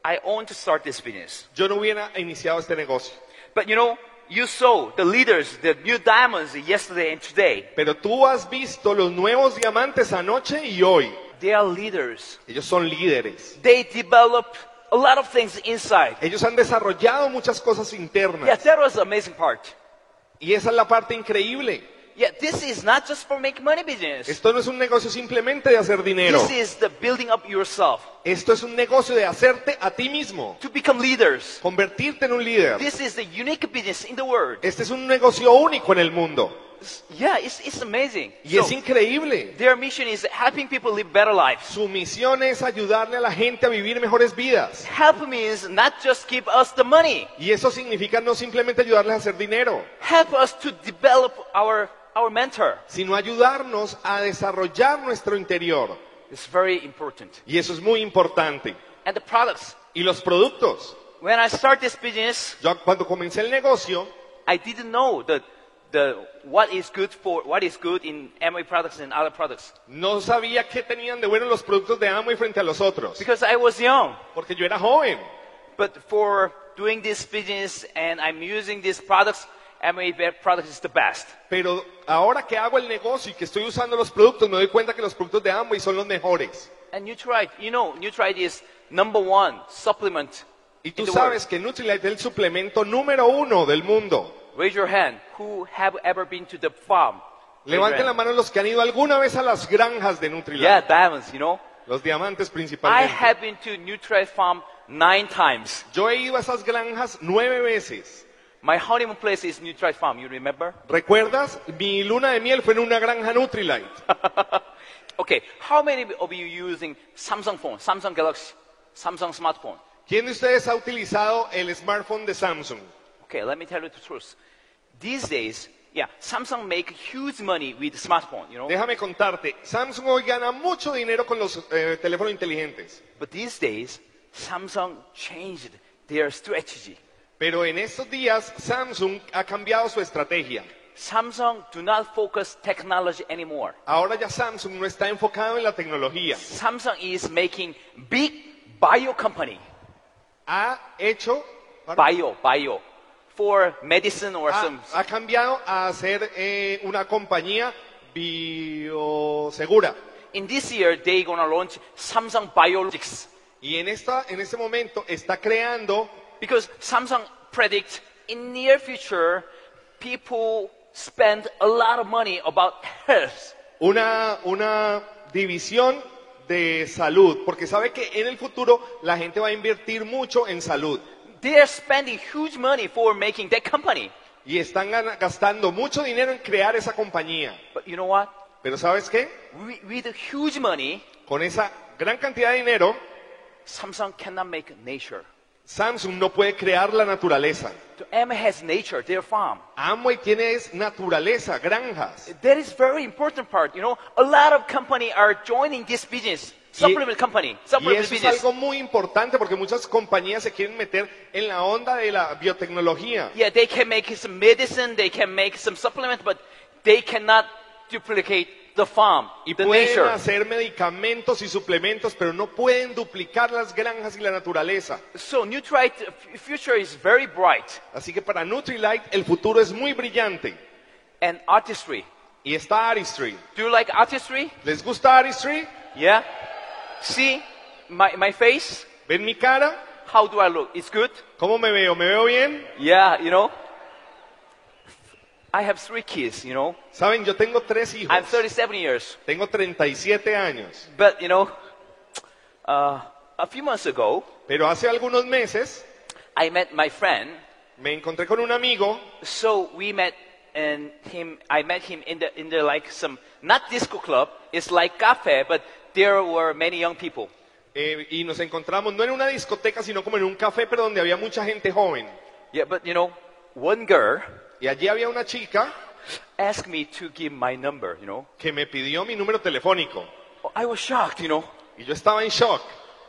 I want to start this business. yo no hubiera iniciado este negocio. But you know, you saw the leaders, the new diamonds yesterday and today. Pero tú has visto los nuevos diamantes anoche y hoy. They are leaders. Ellos son líderes. They develop a lot of things inside. Ellos han desarrollado muchas cosas internas. Yeah, that was the amazing part. Y esa es la parte increíble. Yeah, this is not just for make money business. Esto no es un negocio simplemente de hacer dinero. This is the building up yourself Esto es un negocio de hacerte a ti mismo. to become leaders. Convertirte en un líder. This is the unique business in the world. Este es un negocio único en el mundo. Yeah, it's, it's amazing. Y es increíble. their mission is helping people live better lives. Su misión es ayudarle a la gente a vivir mejores vidas. Help means not just give us the money. Y eso significa no simplemente ayudarles a hacer dinero, Help us to develop our, our mentor. sino ayudarnos a desarrollar nuestro interior. It's very important. Y eso es muy importante. And the products. Y los productos. When I start this business, Yo cuando comencé el negocio, I didn't know the, the, what is good for, what is good in Amway products and other products. no sabía qué tenían de bueno los productos de Amway frente a los otros. Because I was young. Porque yo era joven. But for doing this business and I'm using these products, Amway products is the best. Pero ahora que hago el negocio y que estoy usando los productos, me doy cuenta que los productos de Amway son los mejores. And Nutrite, you know, Nutrite is number one supplement Y in tú the sabes que Nutrilite es el suplemento número uno del mundo. world. Raise your hand. Who have ever been to the farm? Levanten la mano los que han ido alguna vez a las granjas de Nutrilite. Yeah, diamonds, you know. Los diamantes I principalmente. have been to Nutrite farm nine times. Yo he ido a esas granjas nueve veces. My honeymoon place is Nutrite farm, you remember? ¿Recuerdas? Mi luna de miel fue en una granja Nutrilite. Okay, how many of you using Samsung phone, Samsung Galaxy, Samsung smartphone? ¿Quién de ustedes ha utilizado el smartphone de Samsung? Okay, let me tell you the truth. These days, yeah, Samsung make huge money with smartphone, you know. Déjame contarte, Samsung hoy gana mucho dinero con los eh, teléfonos inteligentes. But these days, Samsung changed their strategy. Pero en estos días Samsung ha cambiado su estrategia. Samsung do not focus technology anymore. Ahora ya Samsung no está enfocado en la tecnología. Samsung is making big bio company, Ha hecho, bio, bio, for medicine or ha, some. ha cambiado a ser eh, una compañía biosegura. In this year, they gonna launch Samsung Biologics Y en, esta, en este momento está creando, because Samsung predict in near future, people spend a lot of money about health. una, una división de salud, porque sabe que en el futuro la gente va a invertir mucho en salud. They are spending huge money for making that company. Y están gana- gastando mucho dinero en crear esa compañía. But you know what? Pero ¿sabes qué? With, with huge money, Con esa gran cantidad de dinero, Samsung cannot make nature. Samsung no puede crear la naturaleza. M has nature, their farm. Amway tiene es naturaleza, granjas. That is very important part. You know, a lot of company are joining this business. Supplement company, Y supplement eso es business. algo muy importante porque muchas compañías se quieren meter en la onda de la biotecnología. Yeah, they can make some medicine, they can make some supplement, but they cannot duplicate the farm, Y the pueden nature. hacer medicamentos y suplementos, pero no pueden duplicar las granjas y la naturaleza. So Nutrite f- future is very bright. Así que para Nutrilite el futuro es muy brillante. And artistry. Y está Artistry. Do you like artistry? ¿Les gusta Artistry? Yeah. See my, my face? ¿Ven mi cara? How do I look? It's good? ¿Cómo me veo? ¿Me veo bien? Yeah, you know. I have three kids, you know. Saben, yo tengo tres hijos. I'm 37 years. Tengo 37 años. But, you know, uh, a few months ago, Pero hace algunos meses I met my friend. me encontré con un amigo So we met and him, I met him in the, in the like some, not disco club, it's like cafe, but there were many young people. eh, y nos encontramos no en una discoteca, sino como en un café, pero donde había mucha gente joven. Yeah, but you know, one girl Y allí había una chica asked me to give my number, you know. que me pidió mi número telefónico. I was shocked, you know. Y yo estaba en shock.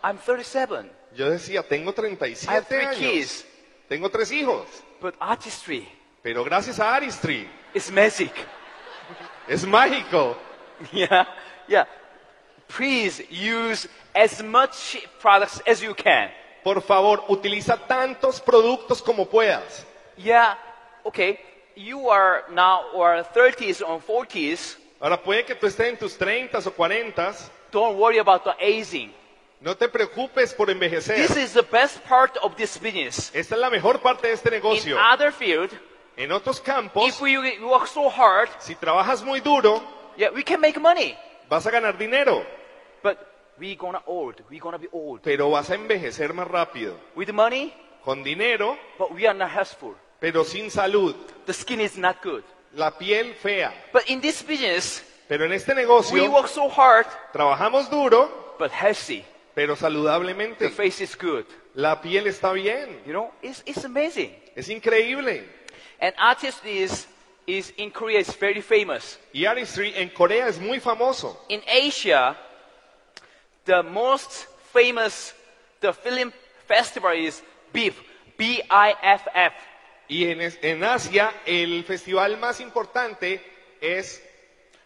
I'm 37. Yo decía, tengo I have 37 three años. kids. Tengo tres hijos. But artistry Pero gracias a Aristry, is magic. es mágico. yeah, yeah. please use as much products as you can. Por favor, utiliza tantos productos como puedas. Yeah, okay. You are now or 30s or 40s. Ahora puede que tú estés en tus 30 o 40, Don't worry about the aging. no te preocupes por envejecer. This is the best part of this business. Esta es la mejor parte de este negocio. In other field, En otros campos, if we work so hard, si trabajas muy duro, yeah, we can make money. vas a ganar dinero, But we gonna old. We gonna be old pero vas a envejecer más rápido. with money, Con dinero, but we are not healthful. Pero sin salud. The skin is not good. La piel fea. But in this business, Pero en este we negocio, work so hard, trabajamos duro, but healthy. pero The saludablemente. face is good. La piel está bien. You know, it's, it's amazing. Es increíble. And artist is, is in Korea is very famous. Y Artistry en Corea es muy famoso. In Asia, the most famous the film festival is BIFF, B-I-F-F. Y en, es- en Asia, el festival más importante es,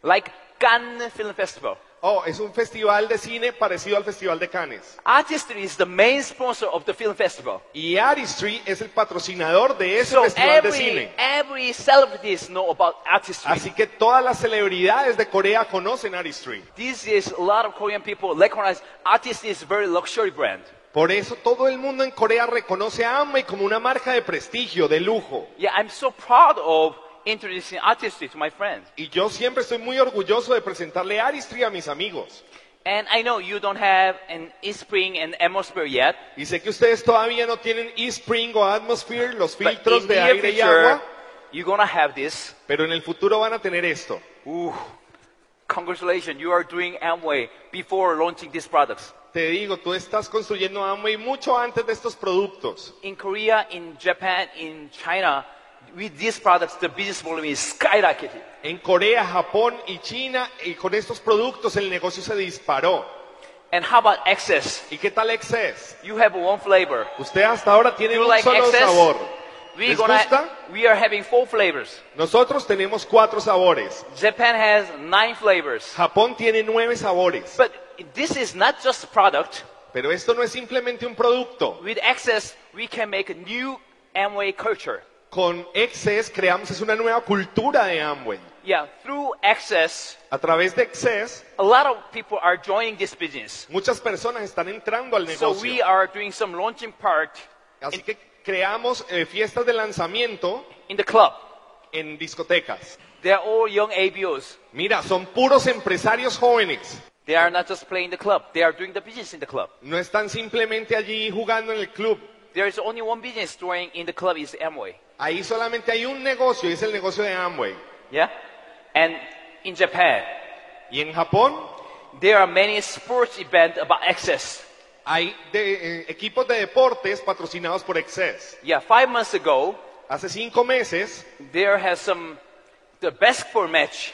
like Cannes Film Festival. oh, es un festival de cine parecido al Festival de Cannes. Artistry is the main sponsor of the film festival. Y Artistry es el patrocinador de ese So festival de every, cine. every celebrities know about artistry. Así que todas las celebridades de Corea conocen Artistry. This is a lot of Korean people recognize artistry is very luxury brand. Por eso todo el mundo en Corea reconoce a Amway como una marca de prestigio, de lujo. Yeah, I'm so proud of introducing artistry to my friends. Y yo siempre estoy muy orgulloso de presentarle Artistry a mis amigos. And I know you don't have an Espring and Atmosphere yet. Y sé que ustedes todavía no tienen eSpring o Atmosphere, los filtros de aire y agua, you're gonna have this. pero en el futuro van a tener esto. Ooh, congratulations, you are doing Amway before launching these products. Te digo, tú estás construyendo Amway mucho antes de estos productos. In Korea, in Japan, in China, with these products, the business volume is skyrocketing. En Corea, Japón y China, y con estos productos el negocio se disparó. And how about access? ¿Y qué tal Excess? You have one flavor. Usted hasta ahora tiene You un like solo excess? sabor. We ¿Les gonna, gusta? we are having four flavors. Nosotros tenemos cuatro sabores. Japan has nine flavors. Japón tiene nueve sabores. But this is not just a product. Pero esto no es simplemente un producto. With access, we can make a new Amway culture. Con Excess creamos es una nueva cultura de Amway. Yeah, through access, A través de Excess, a lot of people are joining this business. muchas personas están entrando al So we negocio. are doing some launching part Así que creamos eh, fiestas de lanzamiento in the club. en discotecas. They are all young ABOs. Mira, son puros empresarios jóvenes. They are not just playing the club. They are doing the business in the club. No están simplemente allí jugando en el club. There is only one business doing in the club is Amway. Ahí solamente hay un negocio y es el negocio de Amway. Yeah? And in Japan, Y en Japón there are many sports events about access. hay de- eh, equipos de deportes patrocinados por Excess. Yeah, five months ago, Hace cinco meses there has some, the basketball match.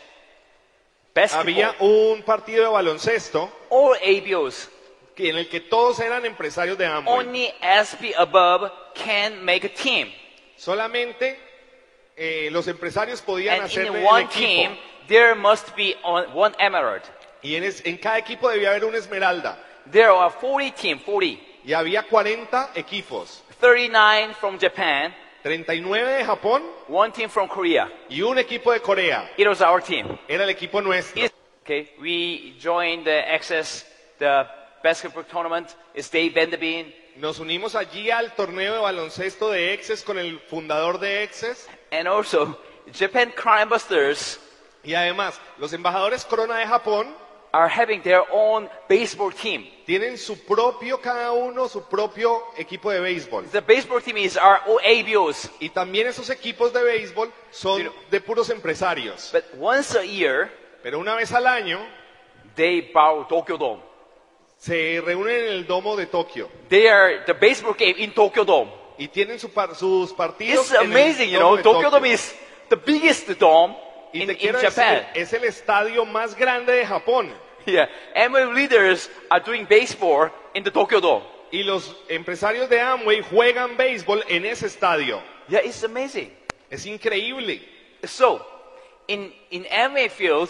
Basketball. había un partido de baloncesto All ABOs, que- en el que todos eran empresarios de Amway. only SP above can make a team. Solamente eh, los empresarios podían And hacer in el one equipo. team, there must be on- one emerald. Y en, es- en cada equipo debía haber una esmeralda. There are 40 teams, 40. Y había 40 equipos. 39 from Japan, 39 de Japón one team from Korea. y un equipo de Corea. It was our team. Era el equipo nuestro. Okay, we joined the Access, the basketball tournament. It's Dave Vanderbeek. Nos unimos allí al torneo de baloncesto de Exes con el fundador de Exes. And also, Japan Crime Busters Y además, los embajadores Corona de Japón are having their own baseball team. tienen su propio, cada uno, su propio equipo de béisbol. The baseball team is our ABOs. Y también esos equipos de béisbol son Pero- de puros empresarios. But once a year, Pero una vez al año they borrow Tokyo Dome. se reúnen en el domo de Tokio They are the baseball game in Tokyo Dome. y tienen su par- sus partidos. It's en el amazing, you domo know. Tokyo Dome is the biggest dome Y in, te in Japan. decir, es el estadio más grande de Japón. Yeah, Amway leaders are doing baseball in the Tokyo Dome. Y los empresarios de Amway juegan béisbol en ese estadio. Yeah, it's amazing. Es increíble. So, in in Amway field,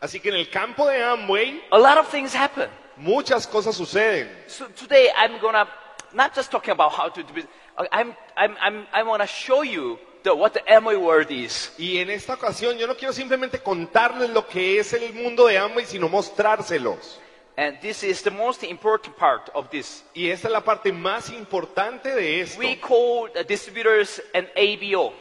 Así que en el campo de Amway a lot of things happen. muchas cosas suceden. So today I'm gonna not just talking about how to do it. I'm I'm I'm I'm gonna show you the, what the Amway world is. Y en esta ocasión yo no quiero simplemente contarles lo que es el mundo de Amway, sino mostrárselos. And this is the most important part of this. Y esta es la parte más importante de esto. We call the distributors an ABO.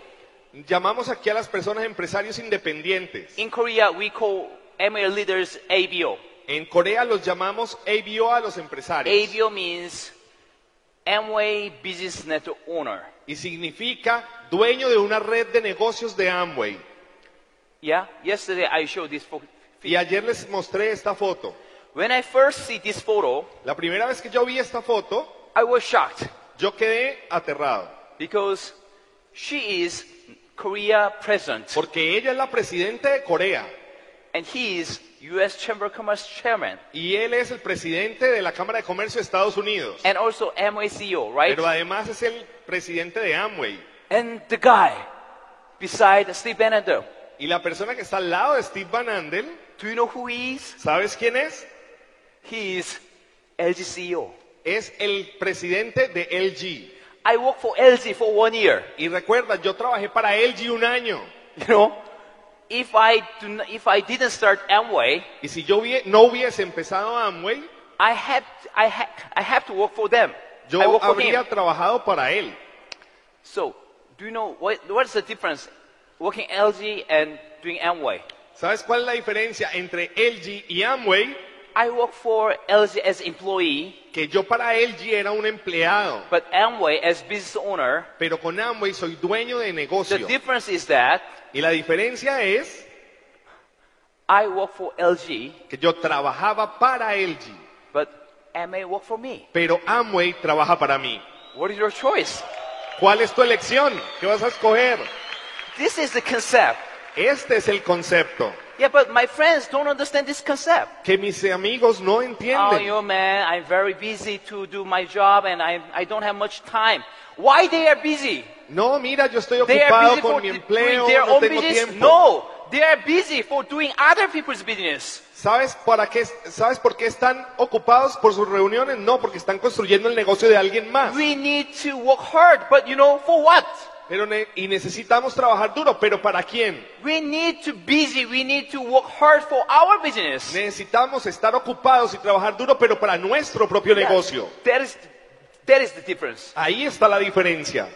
Llamamos aquí a las personas empresarios independientes. In Korea, we call Amway leaders ABO. En Corea los llamamos ABO a los empresarios. ABO means Amway Business Network Owner. Y significa dueño de una red de negocios de Amway. Yeah, yesterday I showed this photo. Y ayer les mostré esta foto. When I first see this photo, La primera vez que yo vi esta foto, I was shocked yo quedé aterrado. because she is Korea president Porque ella es la presidenta de Corea. and he is U.S. Chamber of Commerce chairman Y él es el presidente de la Cámara de Comercio de Estados Unidos. and also right? Pero además es el presidente de Amway. And the guy beside Steve Bannon, Y la persona que está al lado de Steve Van Andel, do you know who he is? ¿sabes quién es? He is LG CEO. Es el presidente de LG. I worked for LG for one year. Y recuerda, yo trabajé para LG un año. You know, if I do if I didn't start Amway, Y si yo no hubiese empezado Amway, I have I have I have to work for them. Yo habría trabajado para él. So, do you know what what's the difference working LG and doing Amway? ¿Sabes cuál es la diferencia entre LG y Amway? I work for LG as employee, Que yo para LG era un empleado, but Amway as business owner. pero con Amway soy dueño de The negocio. difference is that Y la diferencia es I work for LG, que yo trabajaba para LG, Amway work for me. pero Amway trabaja para mí. What is your choice? ¿Cuál es tu elección? ¿Qué vas a escoger? This is the concept. Este es el concepto Yeah, but my friends don't understand this concept. que mis amigos no entienden. Oh, entienden. yo, man, I'm very busy to do my job and I, I don't have much time. Why they are busy? No, mira, yo estoy They are ocupado busy con for mi doing empleo, their no own tengo business? tiempo. No, they are busy for doing other people's business. ¿Sabes, para qué, ¿Sabes por qué están ocupados por sus reuniones? No, porque están construyendo el negocio de alguien más. We need to work hard, but you know, for what? Pero ne- y necesitamos trabajar duro, pero ¿para quién? We need to busy, we need to work hard for our business. Necesitamos estar ocupados y trabajar duro, pero para nuestro propio negocio. That is, that is the difference. Ahí está la diferencia.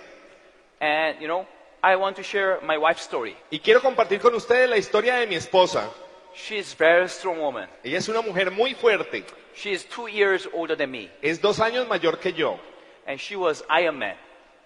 And you know, I want to share my wife's story. Y quiero compartir con ustedes la historia de mi esposa. She's a very strong woman. Ella es una mujer muy fuerte. She is two years older than me, Es dos años mayor que yo. and she was Iron Man.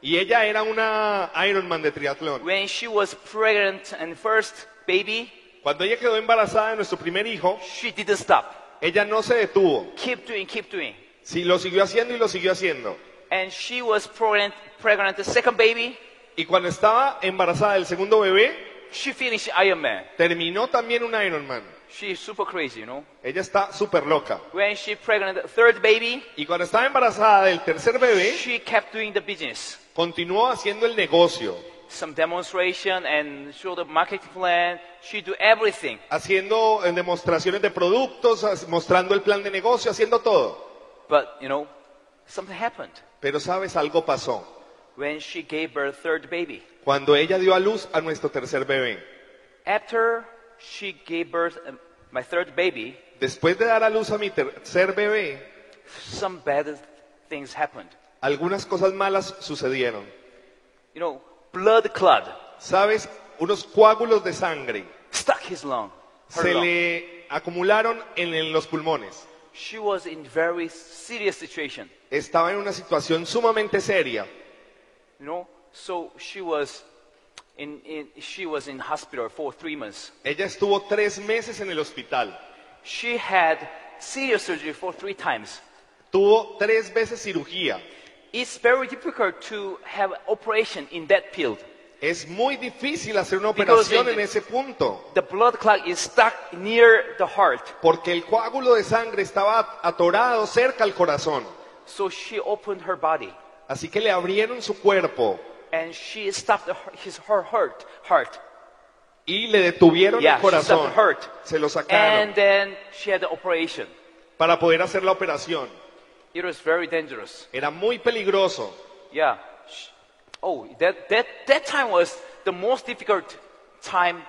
Y ella era una Ironman de triatlón. When she was pregnant and first baby, Cuando ella quedó embarazada de nuestro primer hijo, she didn't stop. ella no se detuvo. Keep doing, keep doing. Sí, lo siguió haciendo y lo siguió haciendo. And she was pregnant, pregnant the second baby. Y cuando estaba embarazada del segundo bebé, She finished Iron Man. terminó también un Ironman. She's super crazy, you know. Ella está súper loca. When she pregnant the third baby, Y cuando estaba embarazada del tercer bebé, she kept doing the business. continuó haciendo el negocio, Some demonstration and show the marketing plan. She do everything. haciendo eh, demostraciones de productos, as- mostrando el plan de negocio, haciendo todo. But, you know, something happened Pero sabes, algo pasó. When she gave birth third baby. Cuando ella dio a luz a nuestro tercer bebé, After she gave birth um, my third baby, después de dar a luz a mi tercer bebé, some bad things happened. algunas cosas malas sucedieron. You know, blood clot Sabes, unos coágulos de sangre stuck his lung. her se lung. le acumularon en, en los pulmones. She was in very serious situation. Estaba en una situación sumamente seria. You know, so she was in, in she was in hospital for three months. Ella estuvo tres meses en el hospital. She had serious surgery for three times. Tuvo tres veces cirugía. It's very difficult to have operation in that field. Es muy difícil hacer una operación en ese punto, The blood clot is stuck near the heart. porque el coágulo de sangre estaba atorado cerca al corazón. So she opened her body Así que le abrieron su cuerpo and she stopped his her heart heart. y le detuvieron Yeah, el she corazón. Se lo sacaron And then she had the operation. para poder hacer la operación. It was very dangerous. Era muy peligroso. Yeah. Oh, that, that, that time was the most difficult time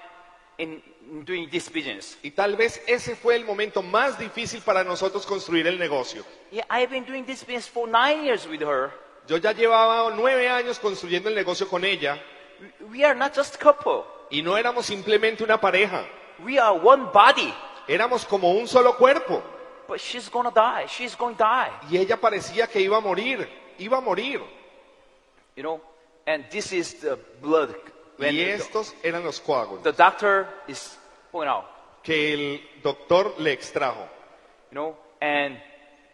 in in doing this business. Y tal vez ese fue el momento más difícil para nosotros construir el negocio. Yeah, I've been doing this business for nine years with her. Yo ya llevaba nueve años construyendo el negocio con ella We- are not just a couple. y no éramos simplemente una pareja, We are one body. éramos como un solo cuerpo. But she's gonna die. She's going to die. Y ella parecía que iba a morir, iba a morir. You know? And this is the blood. When Y the, estos eran los coágulos the doctor is pulling out. que el doctor le extrajo. You know? And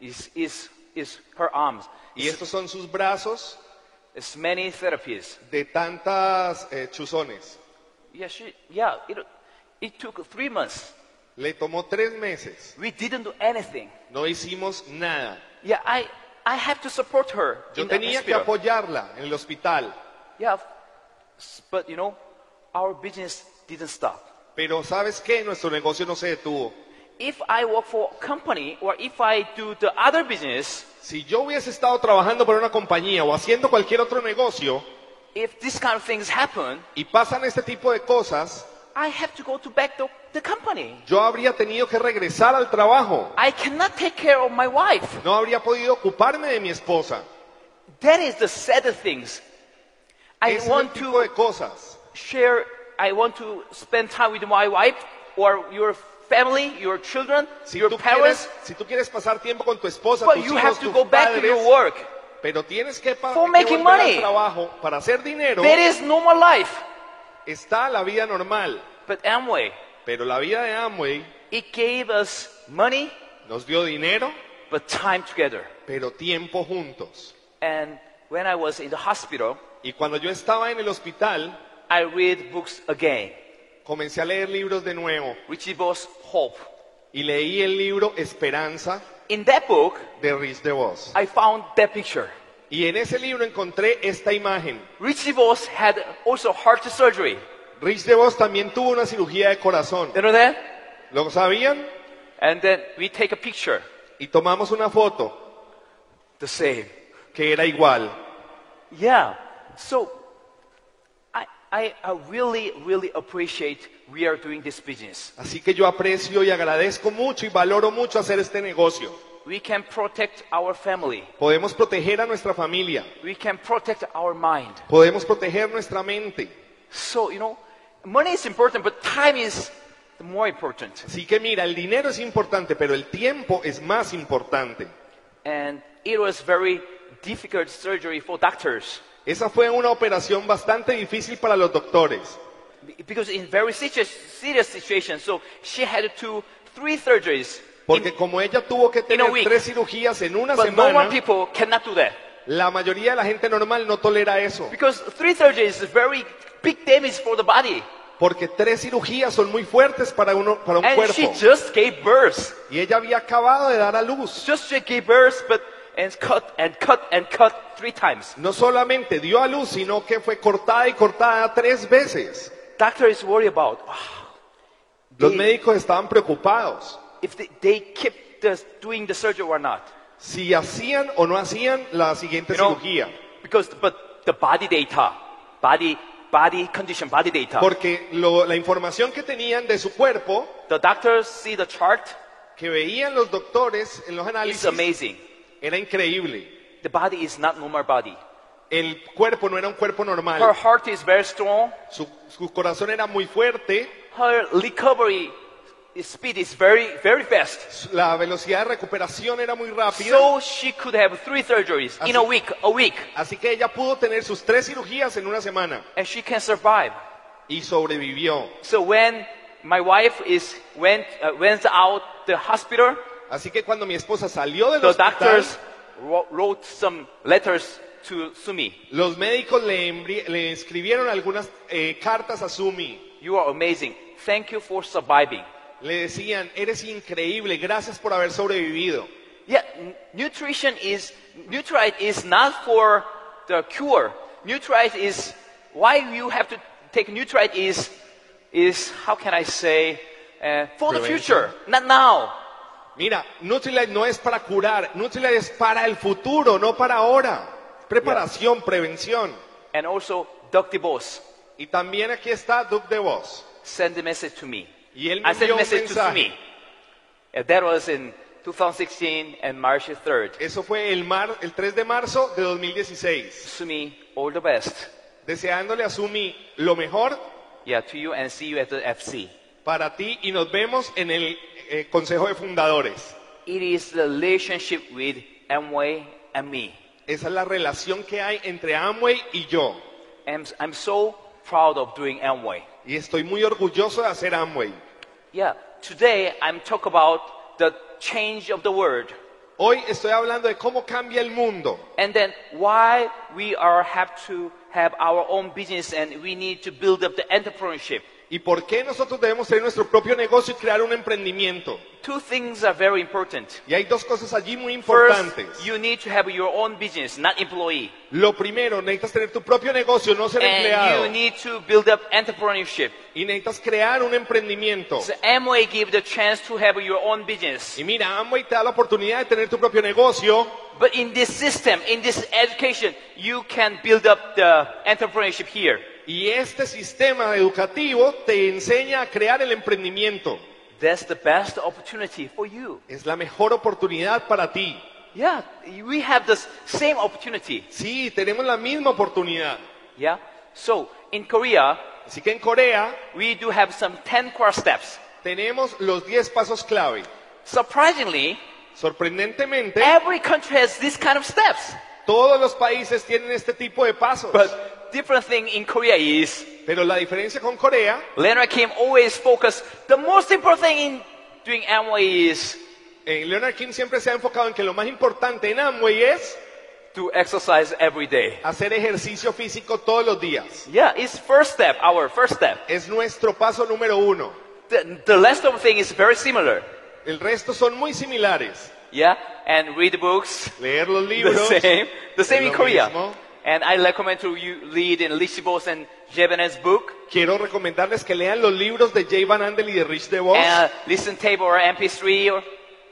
is is is her arms. Y estos son sus brazos It's many therapies. de tantas eh, chuzones. Yeah, she, yeah, it, it took three months. Le tomó tres meses. We didn't do anything. No hicimos nada. Yeah, I, I have to support her. Yo in tenía que apoyarla en el hospital. Yeah, but you know, our business didn't stop. Pero ¿sabes qué? Nuestro negocio no se detuvo. If I work for a company or if I do the other business, Si yo hubiese estado trabajando para una compañía o haciendo cualquier otro negocio if this kind of things happen, y pasan este tipo de cosas, I have to go to back the, the company. yo habría tenido que regresar al trabajo. I cannot take care of my wife. No habría podido ocuparme de mi esposa. That is the sad things. I Ese es el want tipo to de cosas. share, I want to spend time with my wife or your family, your children, Si your tú, parents, quieres, si tú quieres pasar tiempo con tu esposa, but tus you hijos, have to tus go back to padres, work. pero tienes que, pa- For making money. trabajo para hacer dinero. That is normal life. Está la vida normal, But Amway, pero la vida de Amway it gave us money, nos dio dinero, but time together. pero tiempo juntos. And when I was in the hospital, Y cuando yo estaba en el hospital, I read books again. comencé a leer libros de nuevo Richie Voss Hope. y leí el libro Esperanza In that book, de Rich DeVos. I found that picture. Y en ese libro encontré esta imagen. Richie Voss had also heart surgery. Rich DeVos también tuvo una cirugía de corazón. You know that? ¿Lo sabían? And then we take a picture, Y tomamos una foto the same. que era igual. Yeah. So I, I, I really, really appreciate we are doing this business. Así que yo aprecio y agradezco mucho y valoro mucho hacer este negocio. We can protect our family. Podemos proteger a nuestra familia, We can protect our mind. podemos proteger nuestra mente. So, you know, money is important, but time is more important. Así que mira, el dinero es importante, pero el tiempo es más importante. And it was very difficult surgery for doctors Esa fue una operación bastante difícil para los doctores, because in very situ- serious situations. So she had to three surgeries. porque como ella tuvo que tener week. tres cirugías en una But normal semana, people cannot do that la mayoría de la gente normal no tolera eso, because three surgeries is very big damage for the body. porque tres cirugías son muy fuertes para, uno, para un And she cuerpo. just gave birth. Y ella había acabado de dar a luz. Just she gave birth, but and cut and cut and cut three times. No solamente dio a luz, sino que fue cortada y cortada tres veces. Doctor is worried about ah, Los Sí. médicos estaban preocupados if they, they keep the, doing the surgery or not. si hacían o no hacían la siguiente You know, cirugía. because but the body data, body body condition, body data. Porque lo- la información que tenían de su cuerpo, the doctors see the chart. que veían los doctores en los It's análisis, amazing. era increíble. The body is not normal body. El cuerpo no era un cuerpo Her normal. heart is very strong. Su, su corazón era muy fuerte. Her recovery speed is very very fast. La velocidad de recuperación era muy rápida. So she could have three surgeries in a Así- week, a week, Así que ella pudo tener sus tres cirugías en una semana. and she can survive. Y sobrevivió. So when my wife is went uh, went out the hospital, Así que cuando mi esposa salió del the hospital, doctors wro- wrote some letters to Sumi. los médicos le, le escribieron algunas eh, cartas a Sumi. You are amazing. Thank you for surviving. Le decían, eres increíble, gracias por haber sobrevivido. Yeah, n- nutrition is nutrite is not for the cure. Nutrite is why you have to take nutrite is is, how can I say, uh, for the Prevention. future, not now. Mira, Nutrilite no es para curar, Nutrilite es para el futuro, no para ahora. Preparación, prevención. And also, Doug DeBose Y también aquí está Duke de Vos. sent the message to me. Y él me I sent a message to, to mensaje. me. Uh, that was in 2016 and March 3rd. Eso fue el, mar, el 3 de marzo de 2016. Sumi, all the best. Deseándole a Sumi lo mejor Yeah, to you and see you at the FC. para ti y nos vemos en el eh, Consejo de Fundadores. It is the relationship with Amway and me. Esa es la relación que hay entre Amway y yo. And I'm so proud of doing Amway. Y estoy muy orgulloso de hacer Amway. Yeah, today I'm talk about the change of the world Hoy estoy hablando de cómo cambia el mundo and then why we are have to have our own business and we need to build up the entrepreneurship. y por qué nosotros debemos tener nuestro propio negocio y crear un emprendimiento. Two things are very important. Y hay dos cosas allí muy First, importantes. you need to have your own business, not employee. Lo primero, necesitas tener tu propio negocio, no ser And empleado. you need to build up entrepreneurship. Y necesitas crear un emprendimiento. So Amway give the chance to have your own business. Y mira, Amway te da la oportunidad de tener tu propio negocio, But in this system, in this education, you can build up the entrepreneurship here. y este sistema educativo te enseña a crear el emprendimiento. That's the best opportunity for you. Es la mejor oportunidad para ti. Yeah, we have the same opportunity. Sí, tenemos la misma oportunidad. Yeah. So in Korea, Así que en Corea we do have some 10 core steps. tenemos los 10 pasos clave. Surprisingly, Sorprendentemente, every country has this kind of steps. todos los países tienen este tipo de pasos. But different thing in Korea is Pero la diferencia con Corea Leonard Kim always focus. The most important thing in doing Amway is Eh, Leonard King siempre se ha enfocado en que lo más importante en Amway es to exercise every day. hacer ejercicio físico todos los días. Yeah, it's first step, our first step. Es nuestro paso número uno. The, the rest of the thing is very similar. El resto son muy similares. Yeah, and read books, Leer los libros. the same, the same in Korea. mismo. And I recommend to you read in Lishibos and Japanese book, Quiero recomendarles que lean los libros de Jay Van Andel y de Rich DeVos. And uh, listen tape or MP3, or,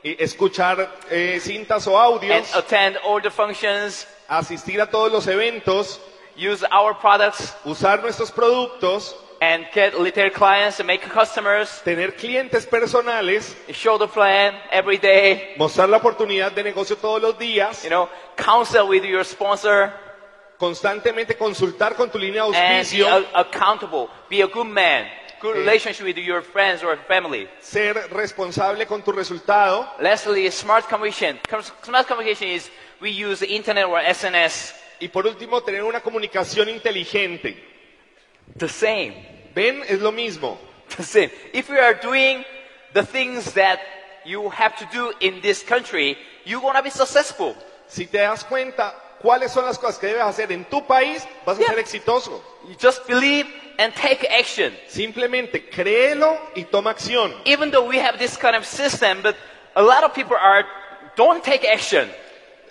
y escuchar eh, cintas o and audios, attend all the functions. asistir a todos los eventos, Use our products. Usar nuestros productos, and get retail clients and make customers. tener clientes personales, Show the plan every day. mostrar la oportunidad de negocio todos los días, You know, counsel with your sponsor constantemente consultar con tu línea de and be auspicio, a- accountable. Be a good man. Good Eh. relationship with your friends or family. ser responsable con tu resultado. Lastly, smart communication. Com- Smart communication is we use the internet or SNS. Y por último, tener una comunicación inteligente. The same. Ven, es lo mismo. The same. If you are doing the things that you have to do in this country, you're gonna be successful. Si te das cuenta cuáles son las cosas que debes hacer en tu país, vas a Yeah. ser exitoso. You just believe and take action. Simplemente créelo y toma acción. Even though we have this kind of system, but a lot of people are don't take action.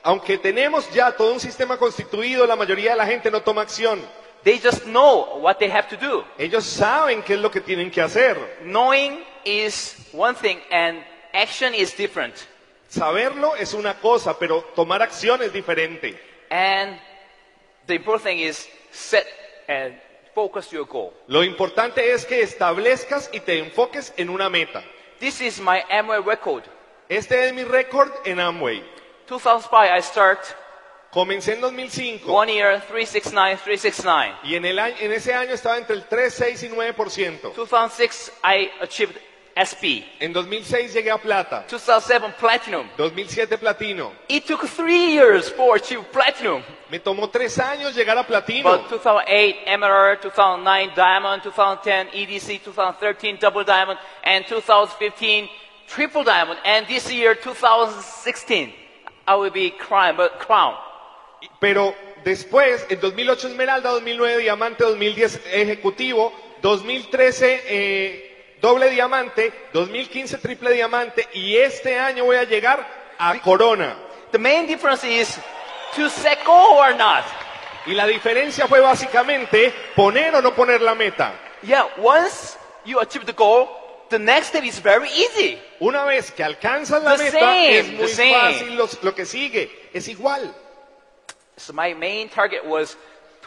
Aunque tenemos ya todo un sistema constituido, la mayoría de la gente no toma acción. They just know what they have to do. Ellos saben qué es lo que tienen que hacer. Knowing is one thing and action is different. Saberlo es una cosa, pero tomar acción es diferente. And the important thing is set and focus your goal. Lo importante es que establezcas y te enfoques en una meta. This is my Amway record. Este es mi récord en Amway. 2005, I start Comencé en 2005 one year, 369, 369. y en, el año- en ese año estaba entre el 3, 6 y 9%. 2006, I achieved SP. En 2006 llegué a plata, 2007, platinum. 2007 platino. It took three years for achieve platinum. Me tomó tres años llegar a platino. But 2008, emerald, 2009, diamond, 2010, EDC, 2013, double diamond, and 2015, triple diamond. And this year, 2016, I will be crown, but crown. Pero después, en 2008 esmeralda, 2009 diamante, 2010 ejecutivo, 2013 eh, doble diamante, 2015 triple diamante y este año voy a llegar a corona. The main difference is to set goal or not. Y la diferencia fue básicamente poner o no poner la meta. Yeah, once you achieve the goal, the next step is very easy. Una vez que alcanzas la The meta, same, es muy fácil lo que sigue. Es igual. So my main target was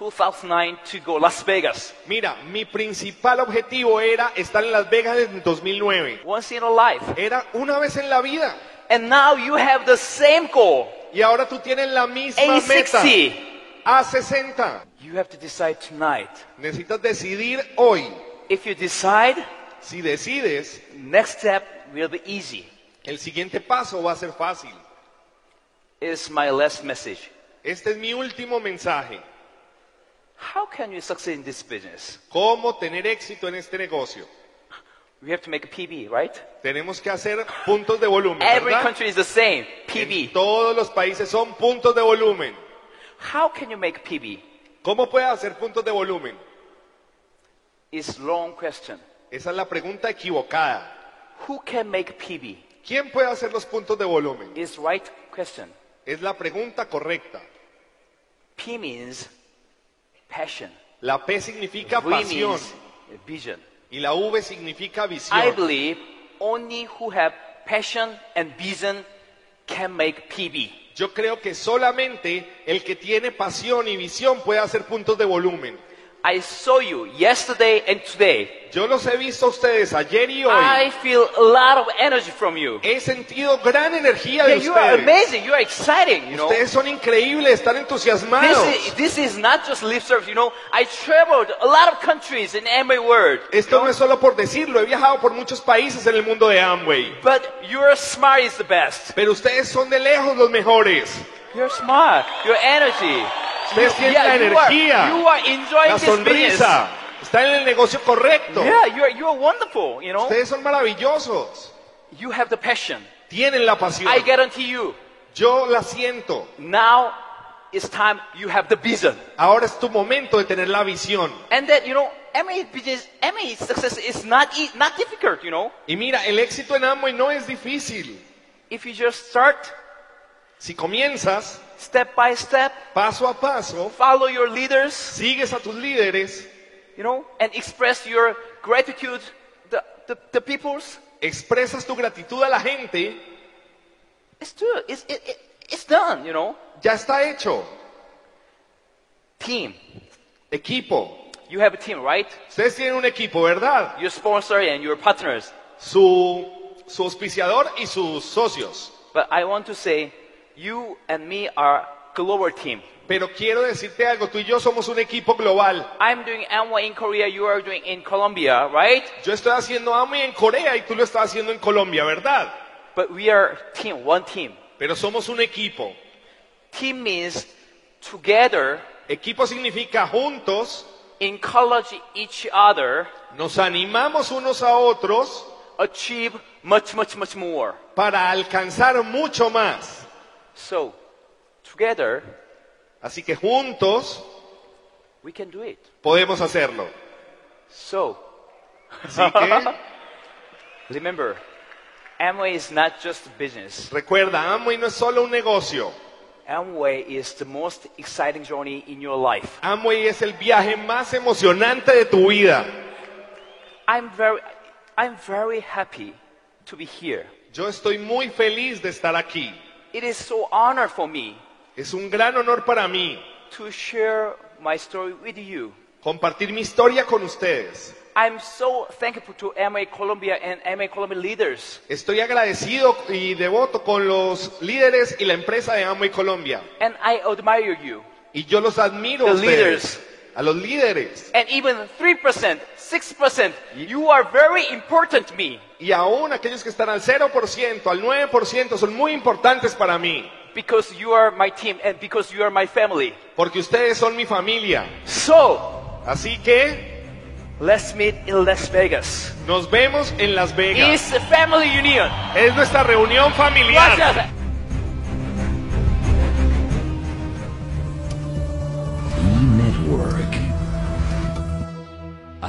2009 to go Las Vegas. Mira, mi principal objetivo era estar en Las Vegas en 2009. Once in a life. Era una vez en la vida. And now you have the same goal. Y ahora tú tienes la misma meta. A60. A60. You have to decide tonight. Necesitas decidir hoy. If you decide, Si decides, next step will be easy. el siguiente paso va a ser fácil. Is my last message. Este es mi último mensaje. How can you succeed in this business? ¿Cómo tener éxito en este negocio? We have to make a PB, right? Tenemos que hacer puntos de volumen. Every ¿verdad? country is the same. En PB. todos los países son puntos de volumen. How can you make PB? ¿Cómo puedes hacer puntos de volumen? It's wrong question. Esa es la pregunta equivocada. Who can make PB? ¿Quién puede hacer los puntos de volumen? It's right question. Es la pregunta correcta. P means passion. La P significa V pasión vision. y la V significa I visión. believe only who have passion and vision can make PB. Yo creo que solamente el que tiene pasión y visión puede hacer puntos de volumen. I saw you yesterday and today. Yo los he visto a ustedes ayer y hoy. I feel a lot of energy from you. He sentido gran energía Yeah, de you are amazing. You are exciting. You know. Ustedes son increíbles, están This entusiasmados. is, this is not just lip service, you know. I traveled a lot of countries in Amway world. Esto no es solo por decirlo, he viajado por muchos países en el mundo de Amway. But your smile is the best. Pero ustedes son de lejos los mejores. Your smile, your energy. Ustedes tienen la you, are, energía, you are enjoying la sonrisa. Están en el negocio correcto. Yeah, you are, you are wonderful, you know. Ustedes son maravillosos. You have the passion. Tienen la pasión. I guarantee you. Yo la siento. Now it's time you have the vision. Ahora es tu momento de tener la visión. And that, you know, MA business, MA success is not, e- not difficult, you know. Y mira, el éxito en Amway no es difícil. If you just start Si comienzas step by step, paso a paso, follow your leaders, sigues a tus líderes, you know, and express your gratitude the, the, the people's, expresas tu gratitud a la gente, it's true. It's, it, it, it's done, you know. ya está hecho. Team. Equipo. You have a team, right? Ustedes tienen un equipo, ¿verdad? Your sponsor and your partners. Su, su auspiciador y sus socios. But I want to say, you and me are global team. Pero quiero decirte algo, tú y yo somos un equipo global. I'm doing Amway in Korea, you are doing in Colombia, right? Yo estoy haciendo Amway en Corea y tú lo estás haciendo en Colombia, ¿verdad? But we are team, one team. Pero somos un equipo. Team means together Equipo significa juntos, encourage each other, nos animamos unos a otros achieve much, much, much more. para alcanzar mucho más. So, together, Así que juntos we can do it. podemos hacerlo. So, Así que remember, Amway is not just business. recuerda, Amway no es solo un negocio. Amway is the most exciting journey in your life. Amway es el viaje más emocionante de tu vida. I'm very, I'm very happy to be here. Yo estoy muy feliz de estar aquí. It is so honor for me Es un gran honor para mí to share my story with you. compartir mi historia con ustedes. I'm so thankful to MA Colombia and MA Colombia leaders. Estoy agradecido y devoto con los líderes y la empresa de Amway Colombia. And I admire you. Y yo los admiro a The ustedes, leaders. A los líderes. And even 3%, 6%, you are very important to me Y aún aquellos que están al 0%, al 9% son muy importantes para mí. because you are my team and because you are my family. Porque ustedes son mi familia. So, Así que let's meet in Las Vegas. nos vemos en Las Vegas. It's a family union. Es nuestra reunión familiar. Gracias.